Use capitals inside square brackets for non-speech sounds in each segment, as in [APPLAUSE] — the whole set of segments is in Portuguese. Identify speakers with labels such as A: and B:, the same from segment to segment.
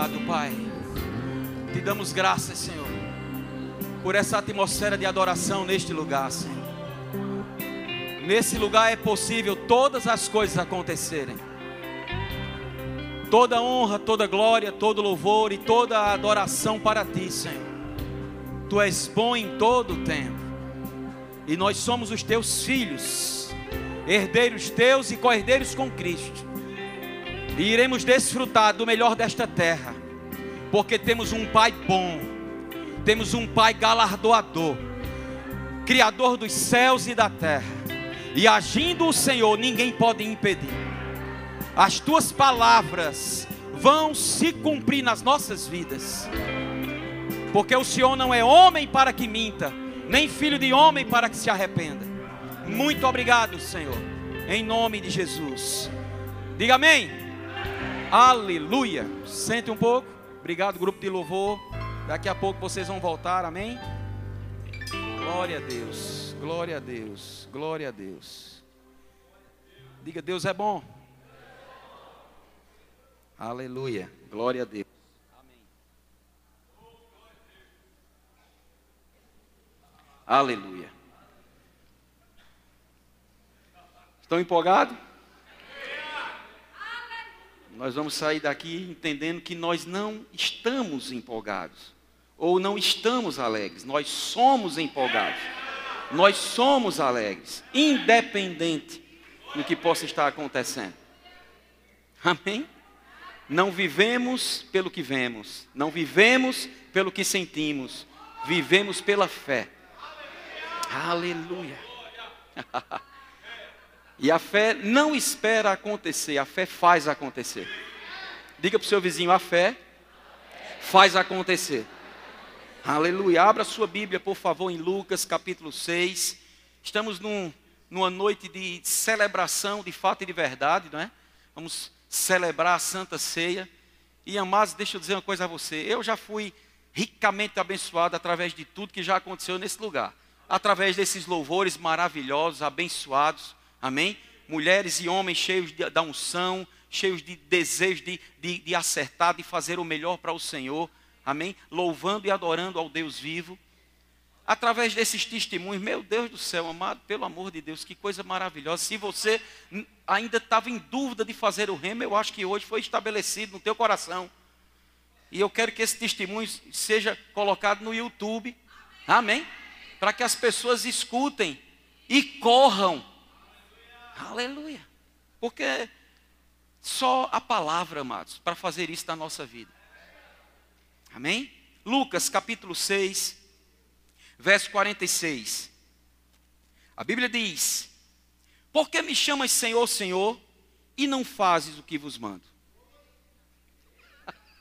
A: obrigado, Pai. Te damos graças, Senhor, por essa atmosfera de adoração neste lugar, Senhor. Nesse lugar é possível todas as coisas acontecerem. Toda honra, toda glória, todo louvor e toda adoração para ti, Senhor. Tu és bom em todo o tempo. E nós somos os teus filhos, herdeiros teus e co-herdeiros com Cristo. E iremos desfrutar do melhor desta terra, porque temos um Pai bom, temos um Pai galardoador, Criador dos céus e da terra. E agindo o Senhor, ninguém pode impedir. As tuas palavras vão se cumprir nas nossas vidas, porque o Senhor não é homem para que minta, nem filho de homem para que se arrependa. Muito obrigado, Senhor, em nome de Jesus. Diga amém. Aleluia. Sente um pouco. Obrigado, grupo de louvor. Daqui a pouco vocês vão voltar, amém? Glória a Deus, glória a Deus, glória a Deus. Diga, Deus é bom. Aleluia, glória a Deus. Amém. Aleluia. Estão empolgados? Nós vamos sair daqui entendendo que nós não estamos empolgados ou não estamos alegres, nós somos empolgados, nós somos alegres, independente do que possa estar acontecendo. Amém? Não vivemos pelo que vemos, não vivemos pelo que sentimos, vivemos pela fé. Aleluia. [LAUGHS] e a fé não espera acontecer, a fé faz acontecer. Diga para o seu vizinho: a fé faz acontecer. Aleluia. Abra sua Bíblia, por favor, em Lucas capítulo 6. Estamos num, numa noite de celebração de fato e de verdade, não é? Vamos celebrar a Santa Ceia. E amados, deixa eu dizer uma coisa a você. Eu já fui ricamente abençoado através de tudo que já aconteceu nesse lugar. Através desses louvores maravilhosos, abençoados. Amém? Mulheres e homens cheios de, da unção, cheios de desejo de, de, de acertar, de fazer o melhor para o Senhor amém? Louvando e adorando ao Deus vivo. Através desses testemunhos, meu Deus do céu, amado, pelo amor de Deus, que coisa maravilhosa. Se você ainda estava em dúvida de fazer o remo, eu acho que hoje foi estabelecido no teu coração. E eu quero que esse testemunho seja colocado no YouTube, amém? Para que as pessoas escutem e corram. Aleluia. Porque só a palavra, amados, para fazer isso na nossa vida. Amém? Lucas capítulo 6, verso 46. A Bíblia diz: Por que me chamas Senhor, Senhor, e não fazes o que vos mando?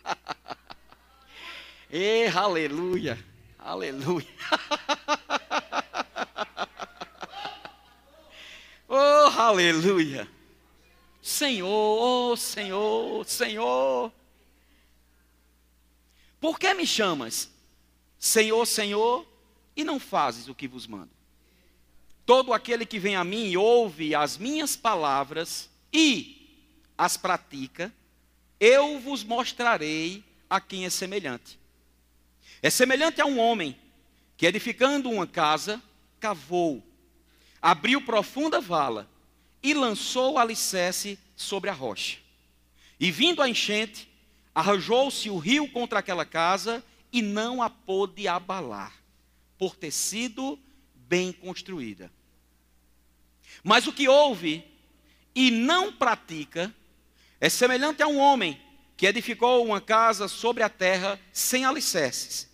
A: [LAUGHS] e aleluia, aleluia. [LAUGHS] oh, aleluia. Senhor, oh, Senhor, Senhor. Por que me chamas, Senhor, Senhor, e não fazes o que vos mando? Todo aquele que vem a mim e ouve as minhas palavras e as pratica, eu vos mostrarei a quem é semelhante. É semelhante a um homem que, edificando uma casa, cavou, abriu profunda vala e lançou o alicerce sobre a rocha. E vindo a enchente, Arranjou-se o rio contra aquela casa e não a pôde abalar, por ter sido bem construída. Mas o que ouve e não pratica é semelhante a um homem que edificou uma casa sobre a terra sem alicerces.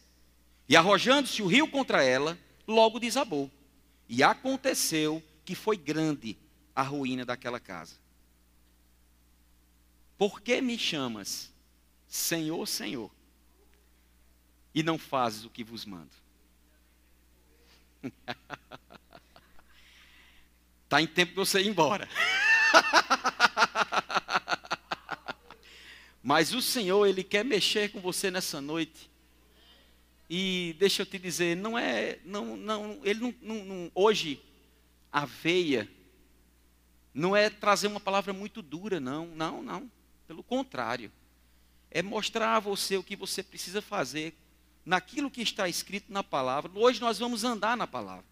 A: E arrojando-se o rio contra ela, logo desabou. E aconteceu que foi grande a ruína daquela casa. Por que me chamas? Senhor, Senhor, e não fazes o que vos mando. Está [LAUGHS] em tempo de você ir embora. [LAUGHS] Mas o Senhor, Ele quer mexer com você nessa noite. E deixa eu te dizer, não é, não, não, Ele não, não, não hoje, a veia, não é trazer uma palavra muito dura, não, não, não. Pelo contrário é mostrar a você o que você precisa fazer naquilo que está escrito na palavra. Hoje nós vamos andar na palavra.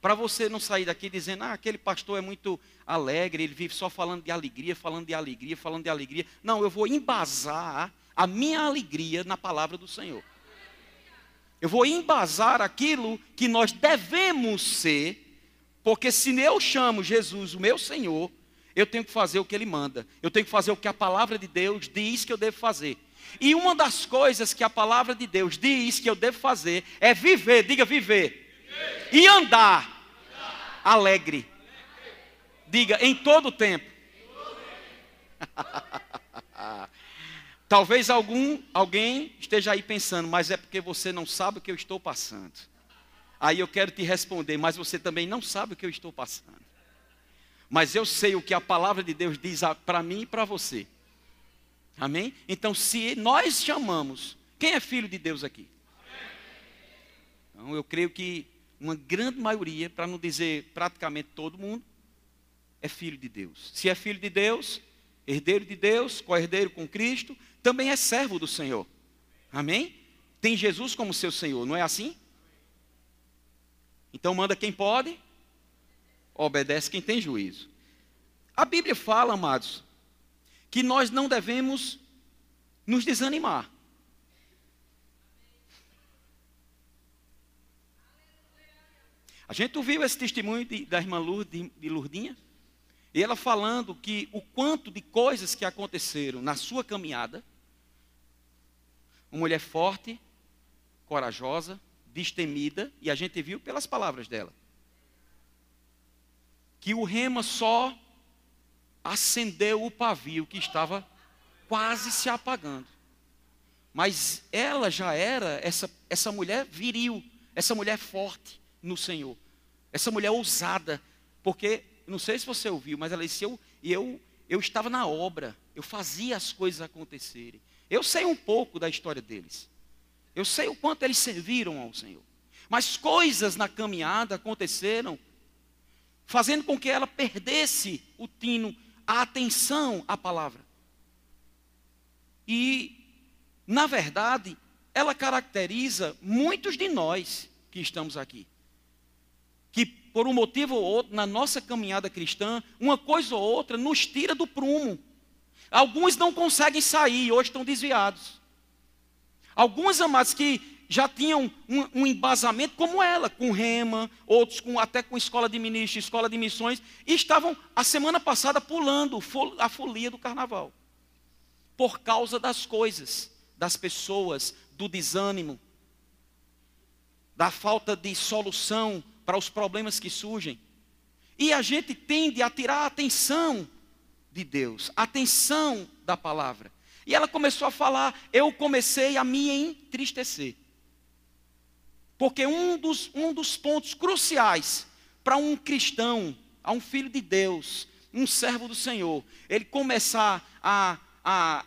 A: Para você não sair daqui dizendo, ah, aquele pastor é muito alegre, ele vive só falando de alegria, falando de alegria, falando de alegria. Não, eu vou embasar a minha alegria na palavra do Senhor. Eu vou embasar aquilo que nós devemos ser, porque se eu chamo Jesus o meu Senhor, eu tenho que fazer o que ele manda. Eu tenho que fazer o que a palavra de Deus diz que eu devo fazer. E uma das coisas que a palavra de Deus diz que eu devo fazer é viver, diga viver. viver. E andar, andar. alegre. Diga em todo o tempo. [LAUGHS] Talvez algum, alguém esteja aí pensando, mas é porque você não sabe o que eu estou passando. Aí eu quero te responder, mas você também não sabe o que eu estou passando. Mas eu sei o que a palavra de Deus diz para mim e para você. Amém? Então, se nós chamamos, quem é filho de Deus aqui? Então, eu creio que uma grande maioria, para não dizer praticamente todo mundo, é filho de Deus. Se é filho de Deus, herdeiro de Deus, co-herdeiro com Cristo, também é servo do Senhor. Amém? Tem Jesus como seu Senhor, não é assim? Então manda quem pode, obedece quem tem juízo. A Bíblia fala, amados, que nós não devemos nos desanimar. A gente ouviu esse testemunho de, da irmã Lourdes, de Lourdinha, e ela falando que o quanto de coisas que aconteceram na sua caminhada, uma mulher forte, corajosa, destemida, e a gente viu pelas palavras dela, que o rema só acendeu o pavio que estava quase se apagando. Mas ela já era essa, essa mulher viril, essa mulher forte no Senhor, essa mulher ousada, porque, não sei se você ouviu, mas ela disse: eu, eu, eu estava na obra, eu fazia as coisas acontecerem. Eu sei um pouco da história deles, eu sei o quanto eles serviram ao Senhor, mas coisas na caminhada aconteceram, fazendo com que ela perdesse o tino a atenção à palavra. E, na verdade, ela caracteriza muitos de nós que estamos aqui. Que, por um motivo ou outro, na nossa caminhada cristã, uma coisa ou outra nos tira do prumo. Alguns não conseguem sair, hoje estão desviados. Alguns amados que já tinham um, um, embasamento como ela, com rema, outros com, até com escola de ministros, escola de missões, e estavam a semana passada pulando a folia do carnaval. Por causa das coisas, das pessoas, do desânimo, da falta de solução para os problemas que surgem. E a gente tende a tirar a atenção de Deus, a atenção da palavra. E ela começou a falar, eu comecei a me entristecer. Porque um dos, um dos pontos cruciais para um cristão, a um filho de Deus, um servo do Senhor, ele começar a, a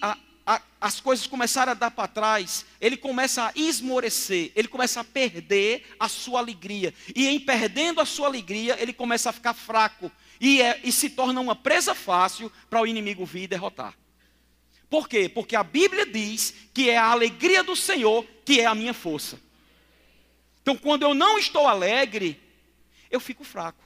A: a, a, as coisas começarem a dar para trás, ele começa a esmorecer, ele começa a perder a sua alegria. E em perdendo a sua alegria, ele começa a ficar fraco. E, é, e se torna uma presa fácil para o inimigo vir e derrotar. Por quê? Porque a Bíblia diz que é a alegria do Senhor que é a minha força. Então, quando eu não estou alegre, eu fico fraco.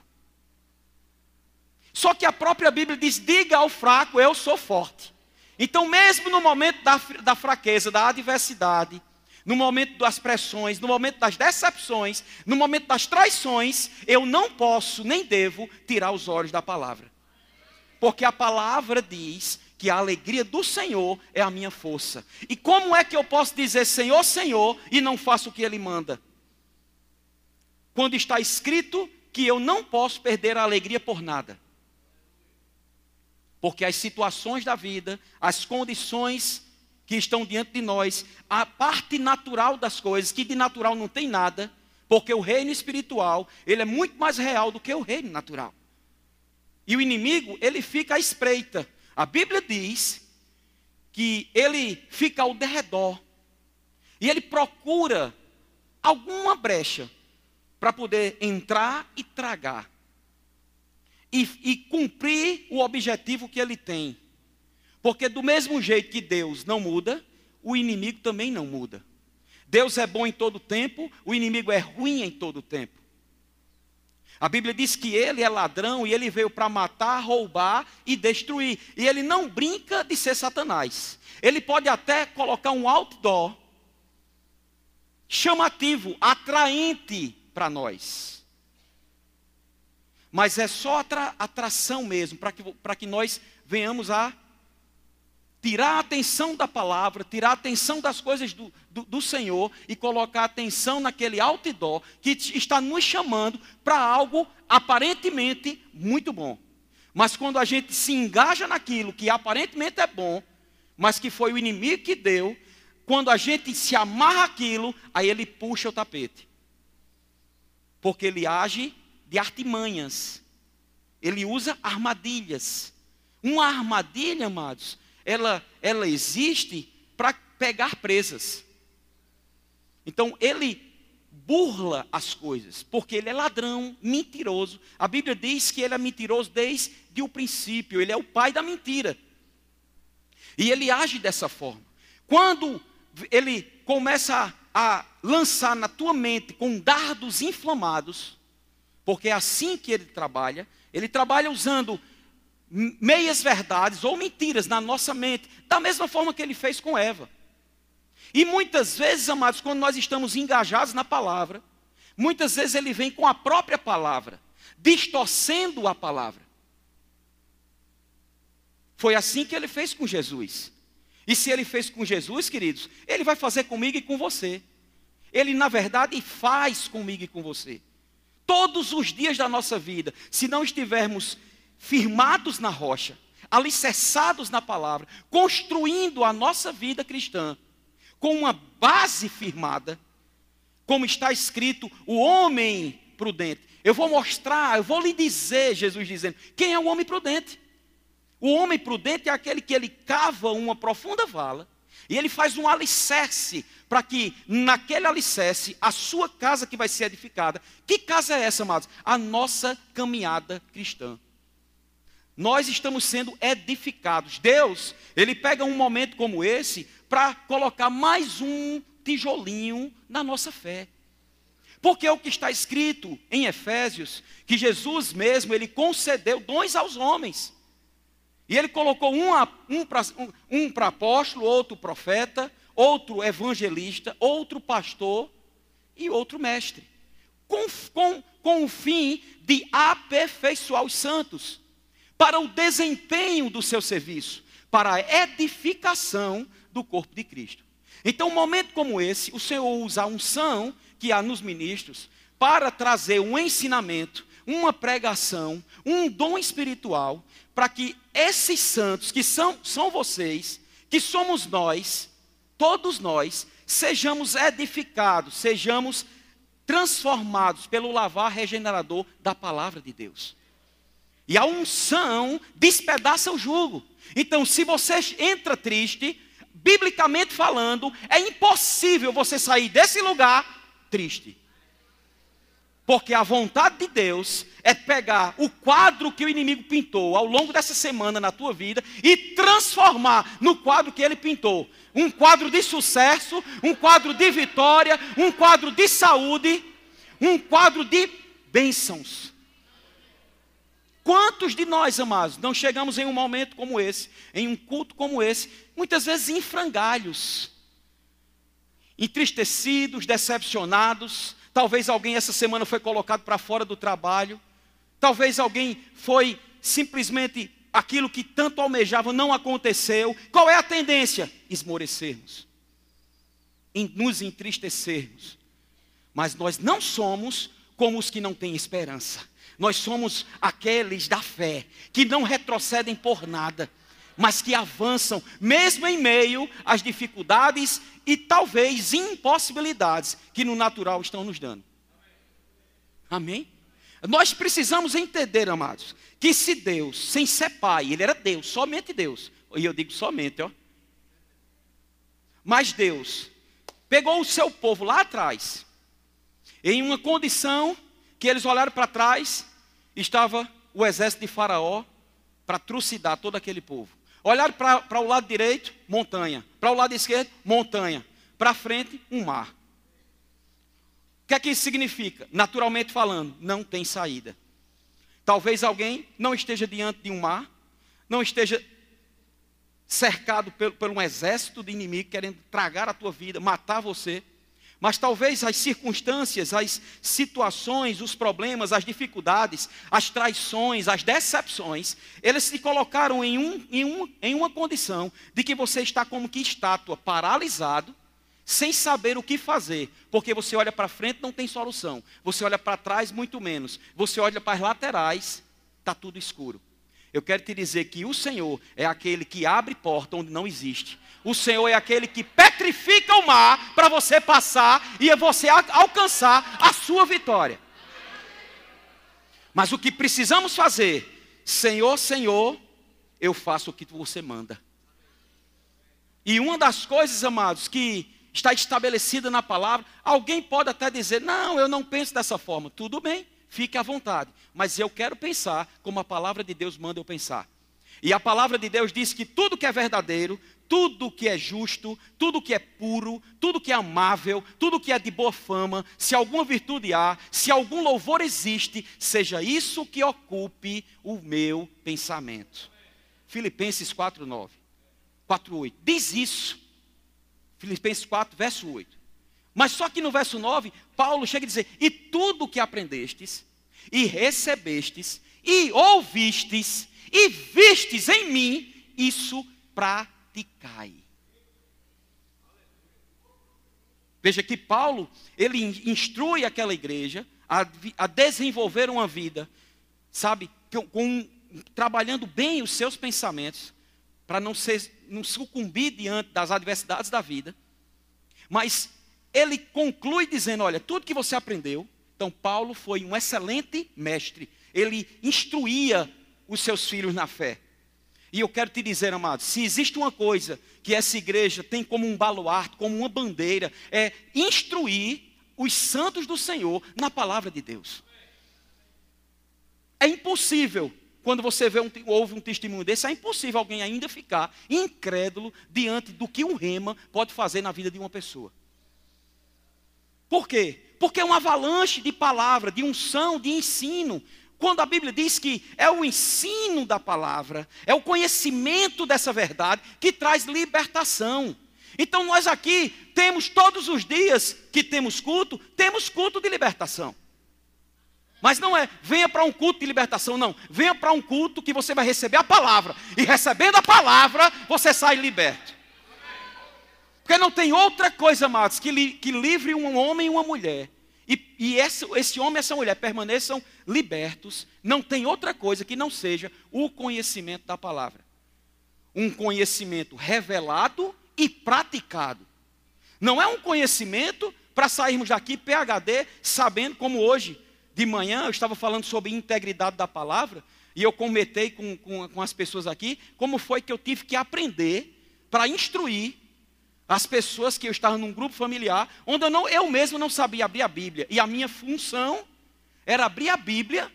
A: Só que a própria Bíblia diz: diga ao fraco, eu sou forte. Então, mesmo no momento da, da fraqueza, da adversidade, no momento das pressões, no momento das decepções, no momento das traições, eu não posso nem devo tirar os olhos da palavra. Porque a palavra diz que a alegria do Senhor é a minha força. E como é que eu posso dizer Senhor, Senhor e não faço o que Ele manda? quando está escrito que eu não posso perder a alegria por nada. Porque as situações da vida, as condições que estão diante de nós, a parte natural das coisas, que de natural não tem nada, porque o reino espiritual, ele é muito mais real do que o reino natural. E o inimigo, ele fica à espreita. A Bíblia diz que ele fica ao derredor. E ele procura alguma brecha para poder entrar e tragar. E, e, cumprir o objetivo que ele tem. Porque do mesmo jeito que Deus não muda, o inimigo também não muda. Deus é bom em todo tempo, o inimigo é ruim em todo tempo. A Bíblia diz que ele é ladrão e ele veio para matar, roubar e destruir. E ele não brinca de ser Satanás. Ele pode até colocar um outdoor chamativo, atraente para nós. Mas é só atra atração mesmo, para que, que nós venhamos a tirar a atenção da palavra, tirar a atenção das coisas do, do, do Senhor e colocar a atenção naquele outdoor que está nos chamando para algo aparentemente muito bom. Mas quando a gente se engaja naquilo que aparentemente é bom, mas que foi o inimigo que deu, quando a gente se amarra aquilo, aí ele puxa o tapete. Porque ele age de artimanhas. Ele usa armadilhas. Uma armadilha, amados, ela, ela existe para pegar presas. Então ele burla as coisas, porque ele é ladrão, mentiroso. A Bíblia diz que ele é mentiroso desde o princípio, ele é o pai da mentira. E ele age dessa forma. Quando ele começa a, a lançar na tua mente com dardos inflamados, porque é assim que ele trabalha, ele trabalha usando meias verdades ou mentiras na nossa mente, da mesma forma que ele fez com Eva. E muitas vezes, amados, quando nós estamos engajados na palavra, muitas vezes ele vem com a própria palavra, distorcendo a palavra. Foi assim que ele fez com Jesus. E se ele fez com Jesus, queridos, ele vai fazer comigo e com você. Ele, na verdade, faz comigo e com você. Todos os dias da nossa vida, se não estivermos firmados na rocha, alicerçados na palavra, construindo a nossa vida cristã com uma base firmada, como está escrito, o homem prudente. Eu vou mostrar, eu vou lhe dizer, Jesus dizendo, quem é o homem prudente? O homem prudente é aquele que ele cava uma profunda vala e ele faz um alicerce para que naquele alicerce a sua casa que vai ser edificada. Que casa é essa, amados? A nossa caminhada cristã nós estamos sendo edificados. Deus, ele pega um momento como esse para colocar mais um tijolinho na nossa fé. Porque é o que está escrito em Efésios, que Jesus mesmo, ele concedeu dons aos homens. E ele colocou um, um para um, um apóstolo, outro profeta, outro evangelista, outro pastor e outro mestre. Com, com, com o fim de aperfeiçoar os santos para o desempenho do seu serviço, para a edificação do corpo de Cristo. Então, um momento como esse, o Senhor usa a unção que há nos ministros para trazer um ensinamento, uma pregação, um dom espiritual, para que esses santos, que são, são vocês, que somos nós, todos nós, sejamos edificados, sejamos transformados pelo lavar regenerador da palavra de Deus. E a unção despedaça o jugo. Então, se você entra triste, biblicamente falando, é impossível você sair desse lugar triste. Porque a vontade de Deus é pegar o quadro que o inimigo pintou ao longo dessa semana na tua vida e transformar no quadro que ele pintou. Um quadro de sucesso, um quadro de vitória, um quadro de saúde, um quadro de bênçãos. Quantos de nós, amados, não chegamos em um momento como esse, em um culto como esse, muitas vezes em frangalhos, entristecidos, decepcionados. Talvez alguém essa semana foi colocado para fora do trabalho. Talvez alguém foi simplesmente aquilo que tanto almejava não aconteceu. Qual é a tendência? Esmorecermos, nos entristecermos. Mas nós não somos como os que não têm esperança. Nós somos aqueles da fé que não retrocedem por nada, mas que avançam, mesmo em meio às dificuldades e talvez impossibilidades que no natural estão nos dando. Amém? Nós precisamos entender, amados, que se Deus, sem ser Pai, Ele era Deus, somente Deus, e eu digo somente, ó. Mas Deus pegou o seu povo lá atrás, em uma condição que eles olharam para trás estava o exército de Faraó para trucidar todo aquele povo. Olharam para o lado direito, montanha. Para o lado esquerdo, montanha. Para frente, um mar. O que é que isso significa? Naturalmente falando, não tem saída. Talvez alguém não esteja diante de um mar, não esteja cercado por, por um exército de inimigo querendo tragar a tua vida, matar você. Mas talvez as circunstâncias, as situações, os problemas, as dificuldades, as traições, as decepções, eles se colocaram em, um, em, um, em uma condição de que você está como que estátua, paralisado, sem saber o que fazer, porque você olha para frente não tem solução, você olha para trás muito menos, você olha para as laterais, está tudo escuro. Eu quero te dizer que o Senhor é aquele que abre porta onde não existe. O Senhor é aquele que petrifica o mar para você passar e você alcançar a sua vitória. Mas o que precisamos fazer, Senhor, Senhor, eu faço o que você manda. E uma das coisas, amados, que está estabelecida na palavra, alguém pode até dizer: "Não, eu não penso dessa forma". Tudo bem, fique à vontade, mas eu quero pensar como a palavra de Deus manda eu pensar. E a palavra de Deus diz que tudo que é verdadeiro, tudo que é justo, tudo que é puro, tudo que é amável, tudo que é de boa fama, se alguma virtude há, se algum louvor existe, seja isso que ocupe o meu pensamento. Filipenses 4:9. 4:8. Diz isso. Filipenses 4, verso 8. Mas só que no verso 9, Paulo chega a dizer: "E tudo que aprendestes e recebestes e ouvistes e vistes em mim, isso praticai. Veja que Paulo, ele instrui aquela igreja a, a desenvolver uma vida, sabe, com, com, trabalhando bem os seus pensamentos, para não, ser, não sucumbir diante das adversidades da vida. Mas ele conclui dizendo: olha, tudo que você aprendeu. Então, Paulo foi um excelente mestre. Ele instruía os seus filhos na fé. E eu quero te dizer, amado, se existe uma coisa que essa igreja tem como um baluarte, como uma bandeira, é instruir os santos do Senhor na palavra de Deus. É impossível, quando você vê um, ouve um testemunho desse, é impossível alguém ainda ficar incrédulo diante do que um rema pode fazer na vida de uma pessoa. Por quê? Porque é uma avalanche de palavra, de unção, de ensino, quando a Bíblia diz que é o ensino da palavra, é o conhecimento dessa verdade que traz libertação. Então nós aqui temos todos os dias que temos culto, temos culto de libertação. Mas não é, venha para um culto de libertação, não. Venha para um culto que você vai receber a palavra. E recebendo a palavra, você sai liberto. Porque não tem outra coisa, amados, que, li, que livre um homem e uma mulher e, e esse, esse homem e essa mulher permaneçam libertos, não tem outra coisa que não seja o conhecimento da palavra. Um conhecimento revelado e praticado. Não é um conhecimento para sairmos daqui PHD sabendo como hoje de manhã eu estava falando sobre integridade da palavra e eu comentei com, com, com as pessoas aqui como foi que eu tive que aprender para instruir as pessoas que eu estava num grupo familiar, onde eu, não, eu mesmo não sabia abrir a Bíblia. E a minha função era abrir a Bíblia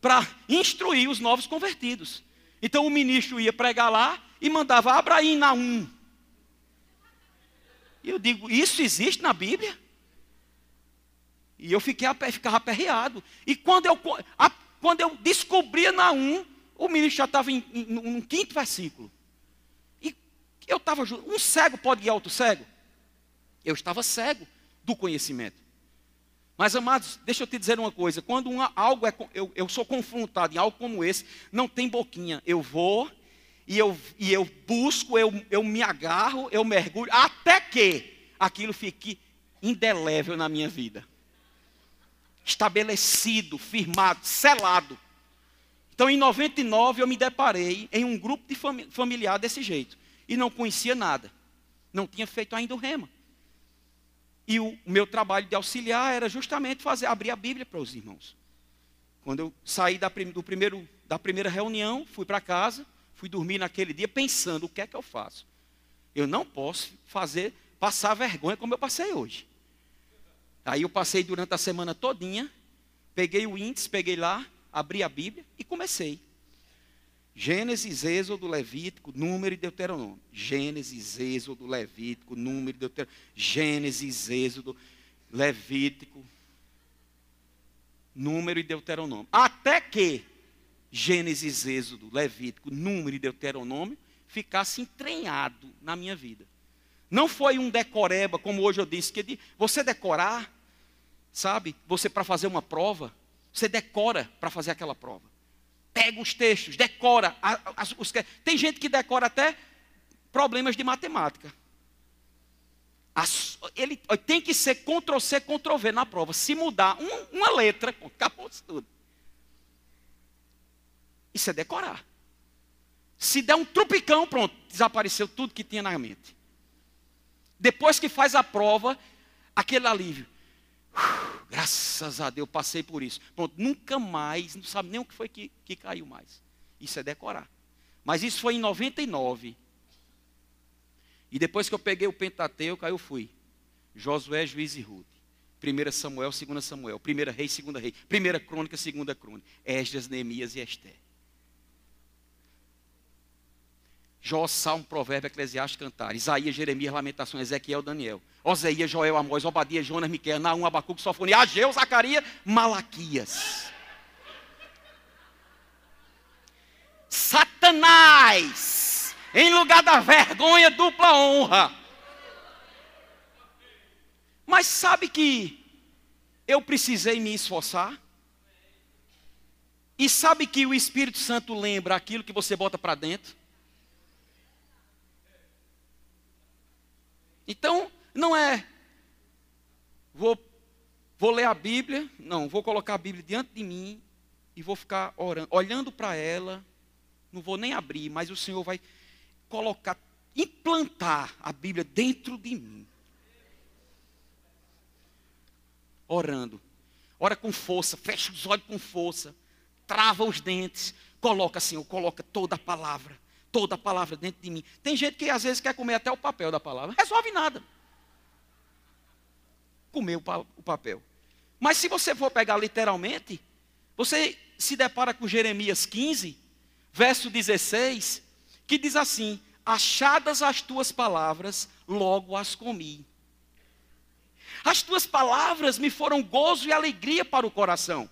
A: para instruir os novos convertidos. Então o ministro ia pregar lá e mandava Abraim Naum. E eu digo, isso existe na Bíblia? E eu fiquei, ficava aperreado. E quando eu, quando eu descobria Naum, o ministro já estava em, em, no quinto versículo. Eu estava Um cego pode guiar outro cego? Eu estava cego do conhecimento. Mas, amados, deixa eu te dizer uma coisa: quando uma, algo é, eu, eu sou confrontado em algo como esse, não tem boquinha. Eu vou e eu, e eu busco, eu, eu me agarro, eu mergulho, até que aquilo fique indelével na minha vida. Estabelecido, firmado, selado. Então, em 99, eu me deparei em um grupo de familiar desse jeito e não conhecia nada. Não tinha feito ainda o rema. E o meu trabalho de auxiliar era justamente fazer abrir a Bíblia para os irmãos. Quando eu saí da, do primeiro, da primeira reunião, fui para casa, fui dormir naquele dia pensando o que é que eu faço. Eu não posso fazer passar vergonha como eu passei hoje. Aí eu passei durante a semana todinha, peguei o índice, peguei lá, abri a Bíblia e comecei. Gênesis, Êxodo, Levítico, Número e Deuteronômio. Gênesis, Êxodo, Levítico, Número e Deuteronômio. Gênesis, Êxodo, Levítico, Número e Deuteronômio. Até que Gênesis, Êxodo, Levítico, Número e Deuteronômio ficasse entranhado na minha vida. Não foi um decoreba, como hoje eu disse, que você decorar, sabe, você para fazer uma prova, você decora para fazer aquela prova pega os textos, decora. As, os, tem gente que decora até problemas de matemática. As, ele tem que ser Ctrl-C, Ctrl-V na prova. Se mudar um, uma letra, acabou tudo. Isso é decorar. Se der um trupicão, pronto, desapareceu tudo que tinha na mente. Depois que faz a prova, aquele alívio. Graças a Deus, passei por isso. Pronto, nunca mais, não sabe nem o que foi que, que caiu mais. Isso é decorar. Mas isso foi em 99. E depois que eu peguei o Pentateuco, aí eu fui. Josué, Juiz e Ruth. 1 Samuel, 2 Samuel. 1 Rei, 2 Rei. 1 Crônica, 2 Crônica. Esdras, Neemias e Esté. Jó, Salmo, Provérbio, Eclesiastes, Cantar. Isaías, Jeremias, Lamentações, Ezequiel, Daniel. Oséias, Joel, Amós, Obadia, Jonas, Miquel, Naum, Abacuque, Sofonia, Ageu, Zacarias, Malaquias. Satanás, em lugar da vergonha, dupla honra. Mas sabe que eu precisei me esforçar? E sabe que o Espírito Santo lembra aquilo que você bota para dentro? Então, não é, vou, vou ler a Bíblia, não, vou colocar a Bíblia diante de mim e vou ficar orando, olhando para ela, não vou nem abrir, mas o Senhor vai colocar, implantar a Bíblia dentro de mim. Orando. Ora com força, fecha os olhos com força, trava os dentes, coloca, Senhor, coloca toda a palavra, toda a palavra dentro de mim. Tem gente que às vezes quer comer até o papel da palavra, resolve nada comer o papel. Mas se você for pegar literalmente, você se depara com Jeremias 15, verso 16, que diz assim: Achadas as tuas palavras, logo as comi. As tuas palavras me foram gozo e alegria para o coração,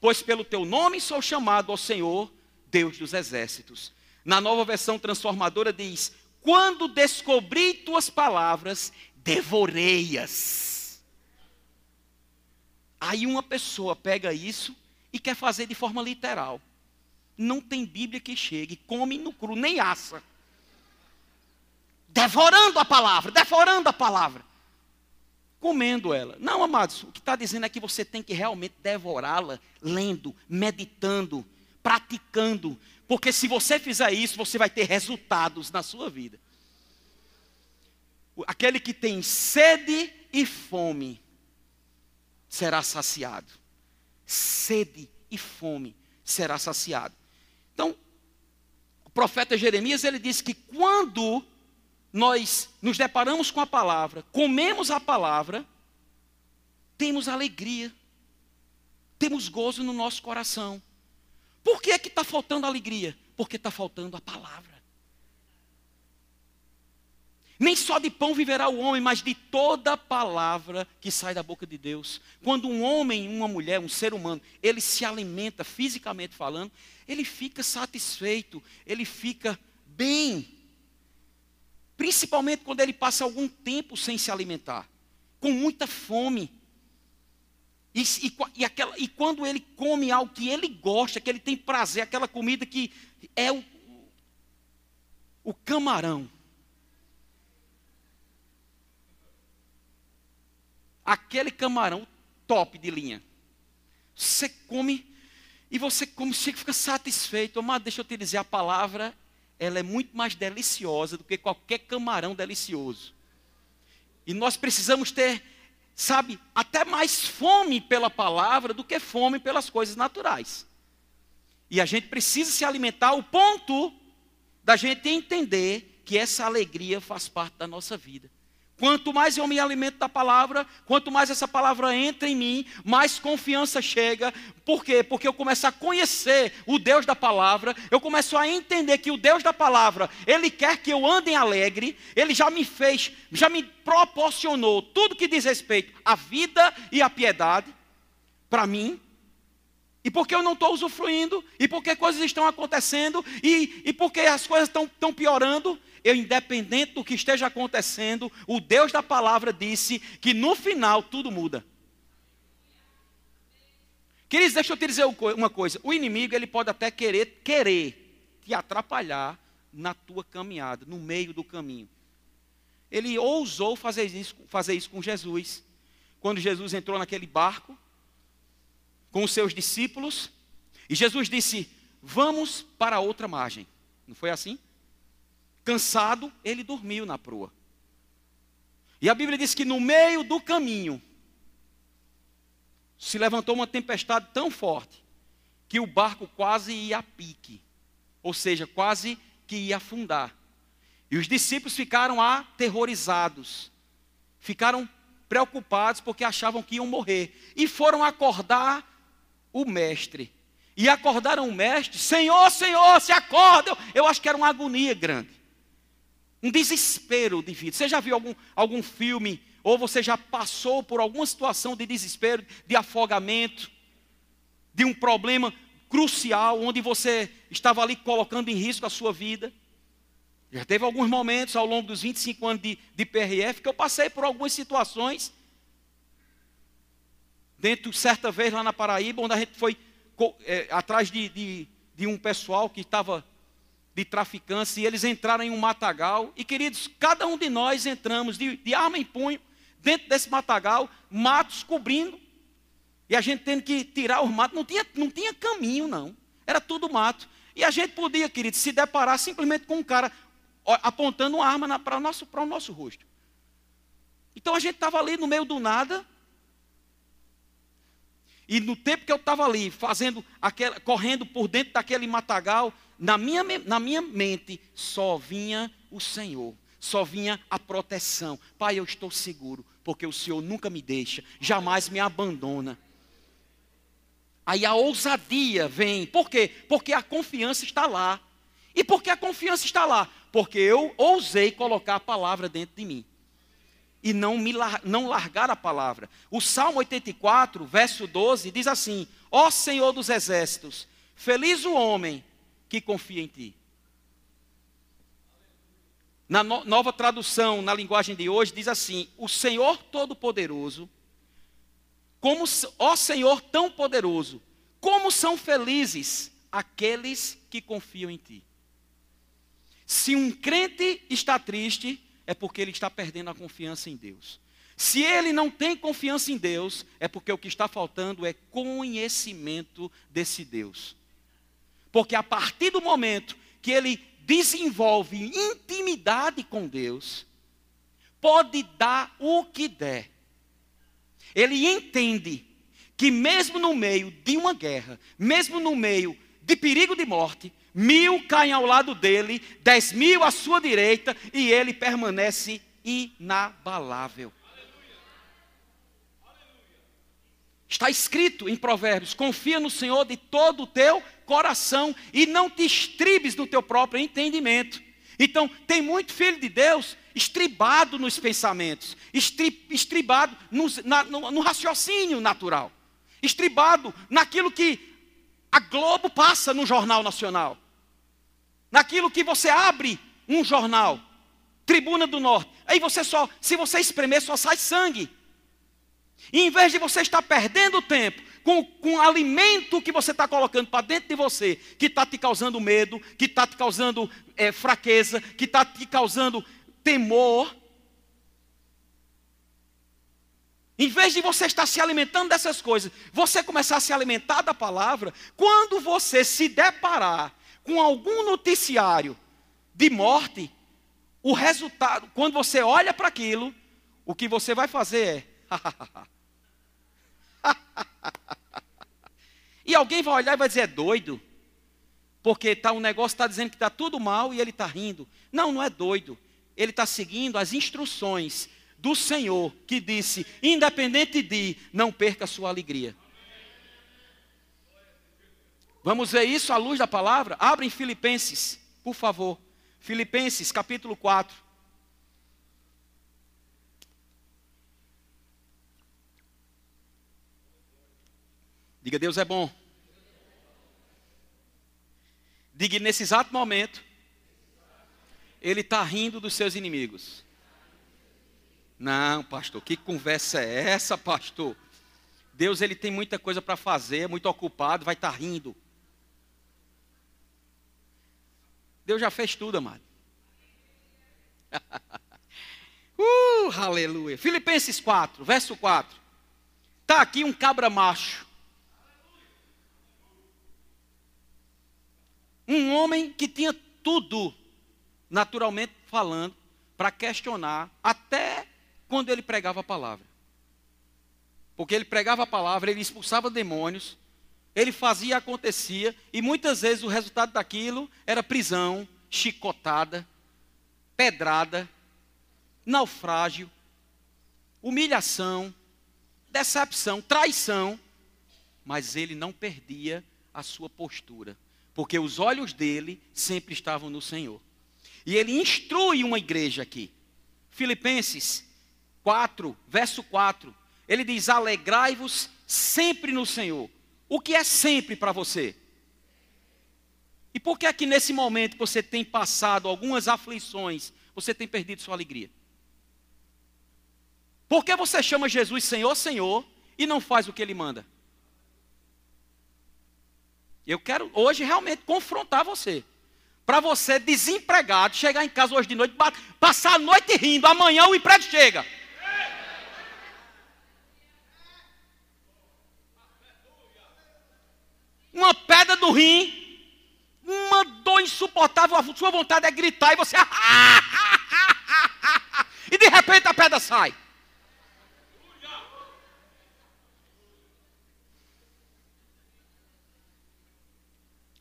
A: pois pelo teu nome sou chamado ao Senhor, Deus dos exércitos. Na nova versão transformadora diz: Quando descobri tuas palavras, devorei-as Aí uma pessoa pega isso e quer fazer de forma literal. Não tem Bíblia que chegue, come no cru, nem assa. Devorando a palavra, devorando a palavra. Comendo ela. Não, amados, o que está dizendo é que você tem que realmente devorá-la, lendo, meditando, praticando. Porque se você fizer isso, você vai ter resultados na sua vida. Aquele que tem sede e fome será saciado. Sede e fome será saciado. Então, o profeta Jeremias, ele disse que quando nós nos deparamos com a palavra, comemos a palavra, temos alegria, temos gozo no nosso coração. Por que é que está faltando alegria? Porque está faltando a palavra. Nem só de pão viverá o homem, mas de toda palavra que sai da boca de Deus. Quando um homem, uma mulher, um ser humano, ele se alimenta fisicamente falando, ele fica satisfeito, ele fica bem. Principalmente quando ele passa algum tempo sem se alimentar, com muita fome. E, e, e, aquela, e quando ele come algo que ele gosta, que ele tem prazer, aquela comida que é o, o camarão aquele camarão top de linha. Você come e você come, você fica satisfeito. Mas deixa eu te dizer, a palavra, ela é muito mais deliciosa do que qualquer camarão delicioso. E nós precisamos ter, sabe, até mais fome pela palavra do que fome pelas coisas naturais. E a gente precisa se alimentar ao ponto da gente entender que essa alegria faz parte da nossa vida. Quanto mais eu me alimento da palavra, quanto mais essa palavra entra em mim, mais confiança chega. Por quê? Porque eu começo a conhecer o Deus da palavra, eu começo a entender que o Deus da palavra, ele quer que eu ande alegre, ele já me fez, já me proporcionou tudo que diz respeito à vida e à piedade para mim. E porque eu não estou usufruindo, e porque coisas estão acontecendo, e, e porque as coisas estão piorando, eu, independente do que esteja acontecendo, o Deus da palavra disse que no final tudo muda. Queridos, deixa eu te dizer uma coisa: o inimigo ele pode até querer, querer te atrapalhar na tua caminhada, no meio do caminho. Ele ousou fazer isso, fazer isso com Jesus. Quando Jesus entrou naquele barco com os seus discípulos, e Jesus disse: Vamos para outra margem. Não foi assim? Cansado, ele dormiu na proa. E a Bíblia diz que no meio do caminho se levantou uma tempestade tão forte que o barco quase ia a pique, ou seja, quase que ia afundar. E os discípulos ficaram aterrorizados, ficaram preocupados porque achavam que iam morrer e foram acordar o mestre. E acordaram o mestre: Senhor, Senhor, se acorda! Eu acho que era uma agonia grande um desespero de vida. Você já viu algum, algum filme, ou você já passou por alguma situação de desespero, de afogamento, de um problema crucial, onde você estava ali colocando em risco a sua vida? Já teve alguns momentos ao longo dos 25 anos de, de PRF que eu passei por algumas situações. Dentro, certa vez lá na Paraíba, onde a gente foi é, atrás de, de, de um pessoal que estava de traficantes e eles entraram em um matagal. E queridos, cada um de nós entramos de, de arma em punho dentro desse matagal, matos cobrindo. E a gente tendo que tirar os matos. Não tinha, não tinha caminho, não. Era tudo mato. E a gente podia, queridos, se deparar simplesmente com um cara apontando uma arma para o nosso, o nosso rosto. Então a gente estava ali no meio do nada. E no tempo que eu estava ali, fazendo aquela, correndo por dentro daquele matagal, na minha, na minha mente só vinha o Senhor, só vinha a proteção. Pai, eu estou seguro, porque o Senhor nunca me deixa, jamais me abandona. Aí a ousadia vem, por quê? Porque a confiança está lá. E por que a confiança está lá? Porque eu ousei colocar a palavra dentro de mim. E não, me, não largar a palavra. O Salmo 84, verso 12, diz assim: Ó Senhor dos exércitos, feliz o homem que confia em ti. Na no, nova tradução, na linguagem de hoje, diz assim: O Senhor Todo-Poderoso, como, ó Senhor tão poderoso, como são felizes aqueles que confiam em ti. Se um crente está triste, é porque ele está perdendo a confiança em Deus. Se ele não tem confiança em Deus, é porque o que está faltando é conhecimento desse Deus. Porque a partir do momento que ele desenvolve intimidade com Deus, pode dar o que der. Ele entende que, mesmo no meio de uma guerra, mesmo no meio de perigo de morte, mil caem ao lado dele, dez mil à sua direita, e ele permanece inabalável. Está escrito em Provérbios: confia no Senhor de todo o teu coração e não te estribes no teu próprio entendimento. Então, tem muito filho de Deus estribado nos pensamentos, estribado no, na, no, no raciocínio natural, estribado naquilo que a Globo passa no Jornal Nacional, naquilo que você abre um jornal, Tribuna do Norte, aí você só, se você espremer, só sai sangue. E em vez de você estar perdendo tempo com, com o alimento que você está colocando para dentro de você, que está te causando medo, que está te causando é, fraqueza, que está te causando temor, em vez de você estar se alimentando dessas coisas, você começar a se alimentar da palavra, quando você se deparar com algum noticiário de morte, o resultado, quando você olha para aquilo, o que você vai fazer é. [LAUGHS] [LAUGHS] e alguém vai olhar e vai dizer: é doido. Porque tá, um negócio está dizendo que está tudo mal e ele está rindo. Não, não é doido. Ele está seguindo as instruções do Senhor que disse: independente de, não perca a sua alegria. Vamos ver isso à luz da palavra? Abra em Filipenses, por favor. Filipenses capítulo 4. Diga, Deus é bom. Diga, nesse exato momento, Ele está rindo dos seus inimigos. Não, pastor, que conversa é essa, pastor? Deus ele tem muita coisa para fazer, é muito ocupado, vai estar tá rindo. Deus já fez tudo, amado. [LAUGHS] uh, aleluia. Filipenses 4, verso 4. Está aqui um cabra macho. Um homem que tinha tudo, naturalmente falando, para questionar, até quando ele pregava a palavra. Porque ele pregava a palavra, ele expulsava demônios, ele fazia acontecia, e muitas vezes o resultado daquilo era prisão, chicotada, pedrada, naufrágio, humilhação, decepção, traição, mas ele não perdia a sua postura, porque os olhos dele sempre estavam no Senhor. E ele instrui uma igreja aqui. Filipenses 4, verso 4. Ele diz: Alegrai-vos sempre no Senhor. O que é sempre para você? E por que é que nesse momento você tem passado algumas aflições, você tem perdido sua alegria? Por que você chama Jesus Senhor, Senhor e não faz o que Ele manda? Eu quero hoje realmente confrontar você. Para você, desempregado, chegar em casa hoje de noite, passar a noite rindo, amanhã o emprego chega. uma pedra do rim, uma dor insuportável, a sua vontade é gritar e você. [LAUGHS] e de repente a pedra sai.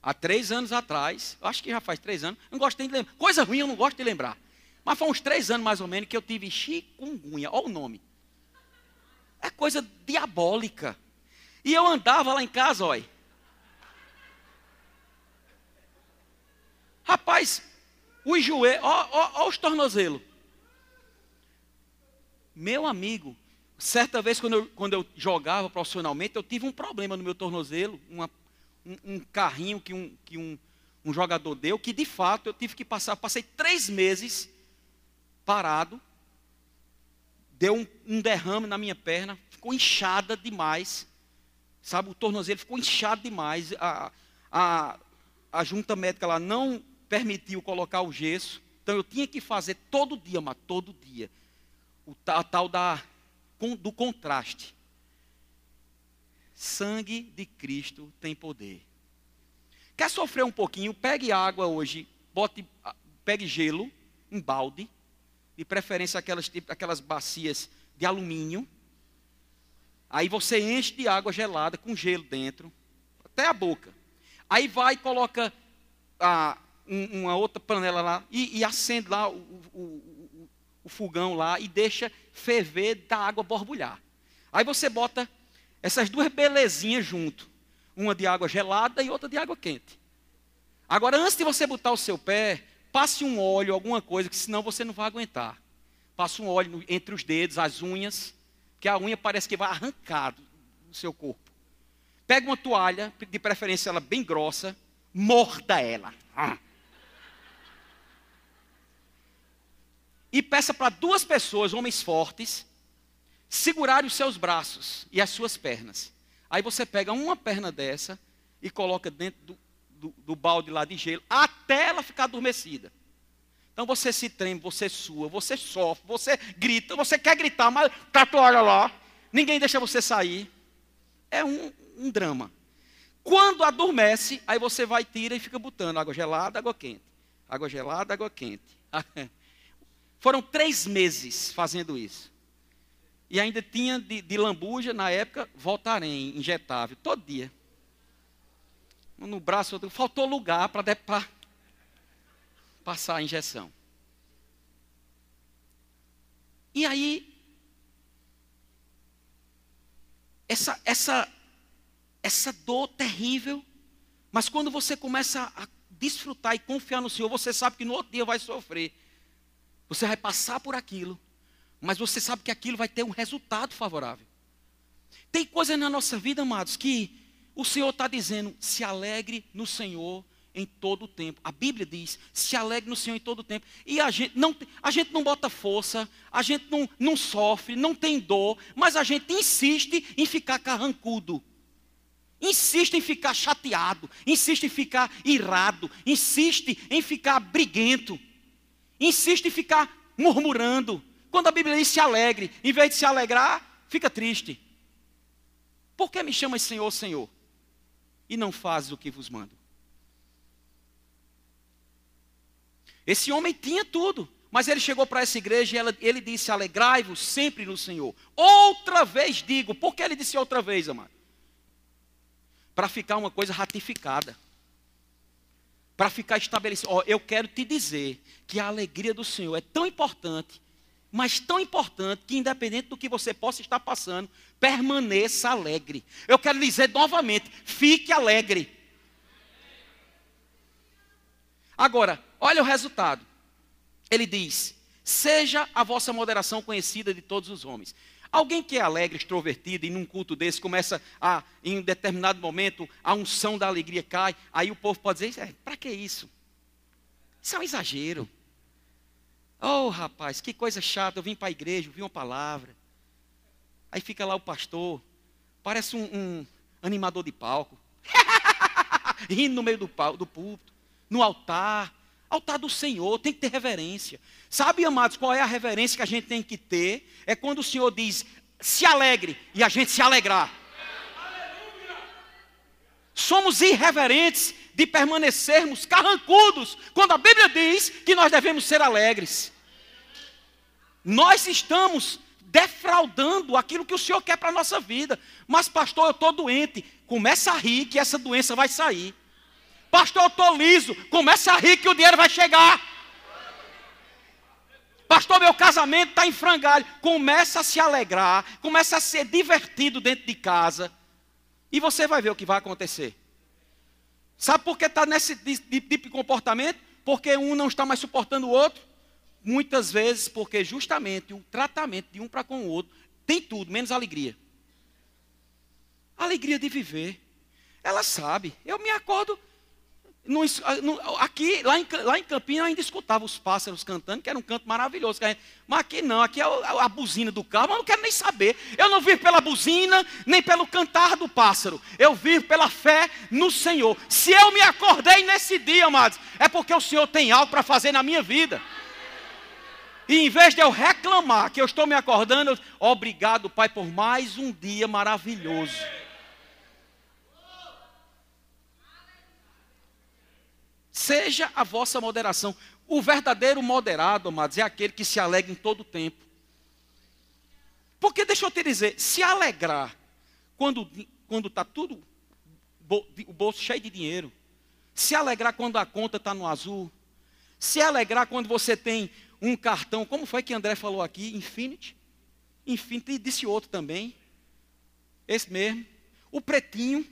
A: Há três anos atrás, acho que já faz três anos, não gosto nem de lembrar. Coisa ruim eu não gosto de lembrar. Mas foi uns três anos mais ou menos que eu tive chikungunya, olha o nome. É coisa diabólica. E eu andava lá em casa, olha. Rapaz, os joelhos, ó, ó, ó os tornozelos. Meu amigo, certa vez quando eu, quando eu jogava profissionalmente, eu tive um problema no meu tornozelo, uma, um, um, carrinho que, um, que um, um jogador deu, que de fato eu tive que passar, passei três meses parado, deu um, um, derrame na minha perna, ficou inchada demais, sabe, o tornozelo ficou inchado demais, a, a, a junta médica lá não permitiu colocar o gesso. Então eu tinha que fazer todo dia, mas todo dia. O tal, tal da, do contraste. Sangue de Cristo tem poder. Quer sofrer um pouquinho? Pegue água hoje, bote, pegue gelo, um balde, de preferência aquelas, aquelas bacias de alumínio. Aí você enche de água gelada com gelo dentro, até a boca. Aí vai e coloca a, um, uma outra panela lá e, e acende lá o, o, o, o, fogão lá e deixa ferver da água borbulhar. Aí você bota essas duas belezinhas junto, uma de água gelada e outra de água quente. Agora, antes de você botar o seu pé, passe um óleo, alguma coisa, que senão você não vai aguentar. Passe um óleo entre os dedos, as unhas, que a unha parece que vai arrancar do seu corpo. Pega uma toalha, de preferência ela bem grossa, morda ela. Ah. e peça para duas pessoas, homens fortes, segurarem os seus braços e as suas pernas. Aí você pega uma perna dessa e coloca dentro do, do, do balde lá de gelo, até ela ficar adormecida. Então você se treme, você sua, você sofre, você grita, você quer gritar, mas tá a toalha lá, ninguém deixa você sair. É um, um drama. Quando adormece, aí você vai, tira e fica botando água gelada, água quente. Água gelada, água quente. [LAUGHS] Foram três meses fazendo isso. E ainda tinha de, de lambuja, na época, voltarem, injetável, todo dia. No braço, faltou lugar para passar a injeção. E aí, essa, essa, essa dor terrível, mas quando você começa a desfrutar e confiar no Senhor, você sabe que no outro dia vai sofrer. Você vai passar por aquilo, mas você sabe que aquilo vai ter um resultado favorável. Tem coisas na nossa vida, amados, que o Senhor está dizendo: se alegre no Senhor em todo o tempo. A Bíblia diz: se alegre no Senhor em todo o tempo. E a gente não, a gente não bota força, a gente não, não sofre, não tem dor, mas a gente insiste em ficar carrancudo. Insiste em ficar chateado, insiste em ficar irado, insiste em ficar briguento, insiste em ficar murmurando. Quando a Bíblia diz se alegre, em vez de se alegrar, fica triste. Por que me chamas Senhor, Senhor? E não fazes o que vos mando? Esse homem tinha tudo, mas ele chegou para essa igreja e ela, ele disse: Alegrai-vos sempre no Senhor. Outra vez digo, por que ele disse outra vez, amado? Para ficar uma coisa ratificada, para ficar estabelecido. Ó, eu quero te dizer que a alegria do Senhor é tão importante mas tão importante que, independente do que você possa estar passando, permaneça alegre. Eu quero dizer novamente: fique alegre. Agora, olha o resultado. Ele diz: Seja a vossa moderação conhecida de todos os homens. Alguém que é alegre, extrovertido, e num culto desse começa a, em um determinado momento, a unção da alegria cai, aí o povo pode dizer: é, para que isso? Isso é um exagero. Oh, rapaz, que coisa chata. Eu vim para a igreja, ouvi uma palavra. Aí fica lá o pastor, parece um, um animador de palco, [LAUGHS] rindo no meio do, do púlpito, no altar. Altar do Senhor, tem que ter reverência. Sabe, amados, qual é a reverência que a gente tem que ter? É quando o Senhor diz, se alegre, e a gente se alegrar. Somos irreverentes de permanecermos carrancudos, quando a Bíblia diz que nós devemos ser alegres. Nós estamos defraudando aquilo que o Senhor quer para a nossa vida. Mas, pastor, eu estou doente. Começa a rir que essa doença vai sair. Pastor, eu estou liso. Começa a rir que o dinheiro vai chegar. Pastor, meu casamento está em frangalho. Começa a se alegrar. Começa a ser divertido dentro de casa. E você vai ver o que vai acontecer. Sabe por que está nesse tipo de comportamento? Porque um não está mais suportando o outro. Muitas vezes porque justamente o tratamento de um para com o outro tem tudo, menos alegria. Alegria de viver. Ela sabe. Eu me acordo aqui, lá em, lá em Campinas, eu ainda escutava os pássaros cantando, que era um canto maravilhoso. Gente, mas aqui não, aqui é a, a, buzina do carro, mas eu não quero nem saber. Eu não vivo pela buzina, nem pelo cantar do pássaro. Eu vivo pela fé no Senhor. Se eu me acordei nesse dia, amados, é porque o Senhor tem algo para fazer na minha vida. E em vez de eu reclamar que eu estou me acordando, eu, obrigado, Pai, por mais um dia maravilhoso. Seja a vossa moderação. O verdadeiro moderado, amados, é aquele que se alegra em todo o tempo. Porque deixa eu te dizer, se alegrar quando quando está tudo o bolso cheio de dinheiro, se alegrar quando a conta está no azul, se alegrar quando você tem um cartão, como foi que André falou aqui, Infinity, Infinity disse outro também, esse mesmo, o pretinho,